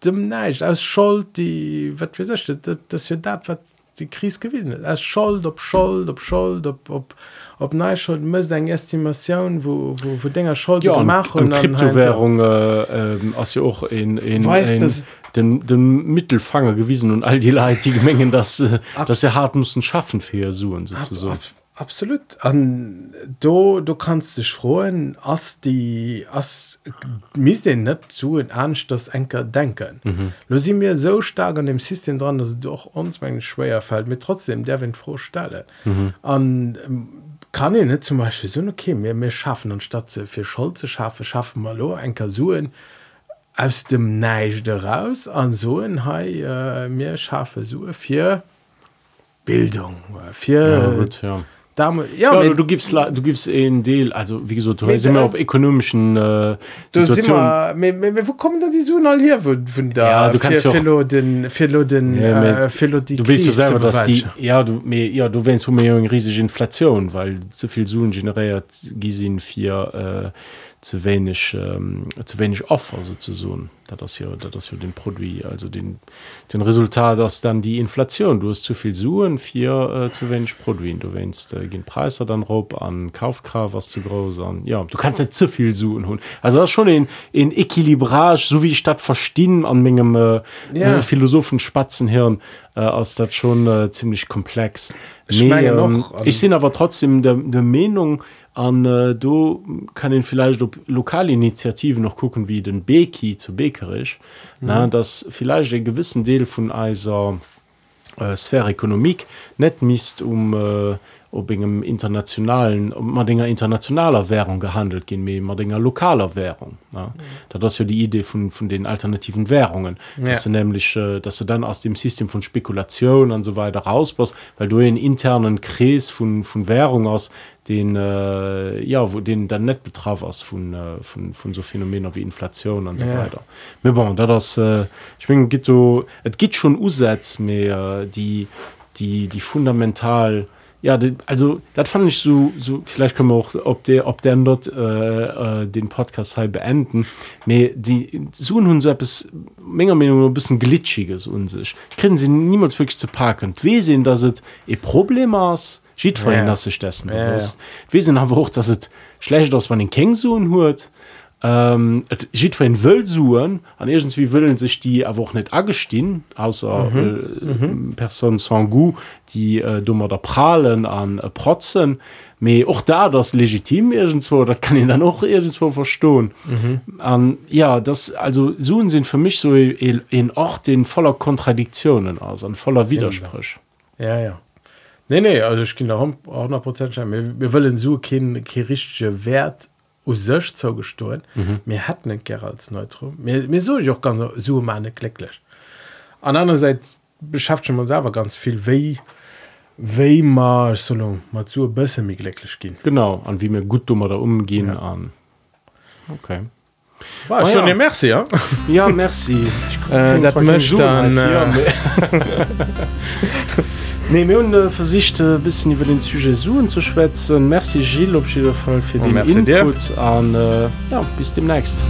dem neicht aus Schuld die wat wie das wir dat wat die krise gewesen ist als schuld ob schuld ob schuld ob ob ob ne schuld muss eng estimation wo wo wo dinger schuld ja, machen kryptowährung äh, äh, als ja auch in in, weiß, in den den mittelfanger gewiesen und all die leid die gemengen dass äh, dass er hart mussten schaffen für suchen sozusagen. Ab, ab, absolut. An du du kannst dich freuen as die as mis den net zu in ernst das enker denken. Mhm. lo sie mir so stark an dem system dran dass doch uns mein schwerer fällt mir trotzdem der wind froh stelle an mhm. Kann ich nicht zum beispiel so okay mir mir schaffen und statt für schul zu schaffen schaffen mal lo ein kasuren aus dem neisch daraus an so in hai äh, mir schaffe so vier bildung vier ja, gut, ja da, ja, ja, du gibst du gibst en Deel also wie gesagt, mit, immer äh, auf ökonomischen äh, me, me, me, wo kommen die Su all hier wo, da? Ja, du kannst Philo, den, Philo, den, ja, äh, Philo, du willst du selber dass die ja du me, ja du wennst du riesige Inflation weil zu viel Suen generiert gisinn vier äh, zu wenig ähm, zu wenig offer sozusagen. Da das ja da das für den Produkt also den den Resultat dass dann die Inflation du hast zu viel suchen vier äh, zu wenig Produkt. Du wennst äh, gehen Preise dann rob an Kaufkraft was zu groß an. Ja du kannst nicht zu viel suchen hun also das schon in in Equilibrage so wie statt verstehen an Mengegem äh, ja. äh, Philosophen Spatzenhirn äh, als das schon äh, ziemlich komplex. Ich, nee, ähm, ich sehe aber trotzdem der, der Meinung an äh, du kann den vielleicht op lokalinitiativen noch gucken wie den Beki zu bekerisch mhm. das vielleicht den gewissen Deel von eiser äh, Sphärekonomik net mist um äh, ob engem internationalen man dinger internationaler Währung gehandelt gehen mir immer dinger lokaler Währung ja. mhm. da das ja die Idee von von den alternativen Währungen ja. dass du nämlich äh, dass du dann aus dem System von Spekulation und so weiter rausbrast weil du den internen Kris von von Währung aus den äh, ja wo den dann net betraf aus von äh, von von so Phänomenen wie Inflation und so ja. weiter mir bon da das äh, ich bin geht so es geht schon Usätze mehr die die die fundamental die ja also das fand ich so so vielleicht können wir auch ob der ob der dort äh, äh, den podcast halt beenden. Nee, die suchen hun so etwas menge meinung ein bisschen glitschiges und sich. Können sie niemals wirklich zu parken. Wir sehen dass es ihr problem aus schied vorhin ja. dass ich dessen ja, ja. wir sind aber auch dass es schlecht aus man den ken suchen hört ähm, schied vor den wöl suchen an erstens wie willen sich die aber auch nicht agestehen außer mhm. äh, mhm. person sangu die äh, dummer der prahlen an äh, protzen me auch da das legitim irgendwo das kann ihn dann auch irgendwo verstohlen an mhm. ja das also suchen sind für mich so in auch den voller kontradiktionen aus an voller widersprüch ja ja nee nee also ich kind 100 prozent wir, wir wollen so kein kiristische wert sech zo gestoen mir hat net ger als neutrum mir so ich auch ganz so meine glücklich. An andererseits beschafft schon man selber ganz viel wei wei mal solo mal zu besser mir glücklich gehen. Genau an wie mir gut dummer da umgehen ja. an. Okay. War, oh, ja. Merci ja, ja merci. [laughs] Äh, [laughs] [laughs] Ne mé hun äh, versichte äh, bisssen iwwer den Suje Suen zu schwätzen. Merci Gil op Schifall fir oh, den Input an äh, ja, bis demnächst.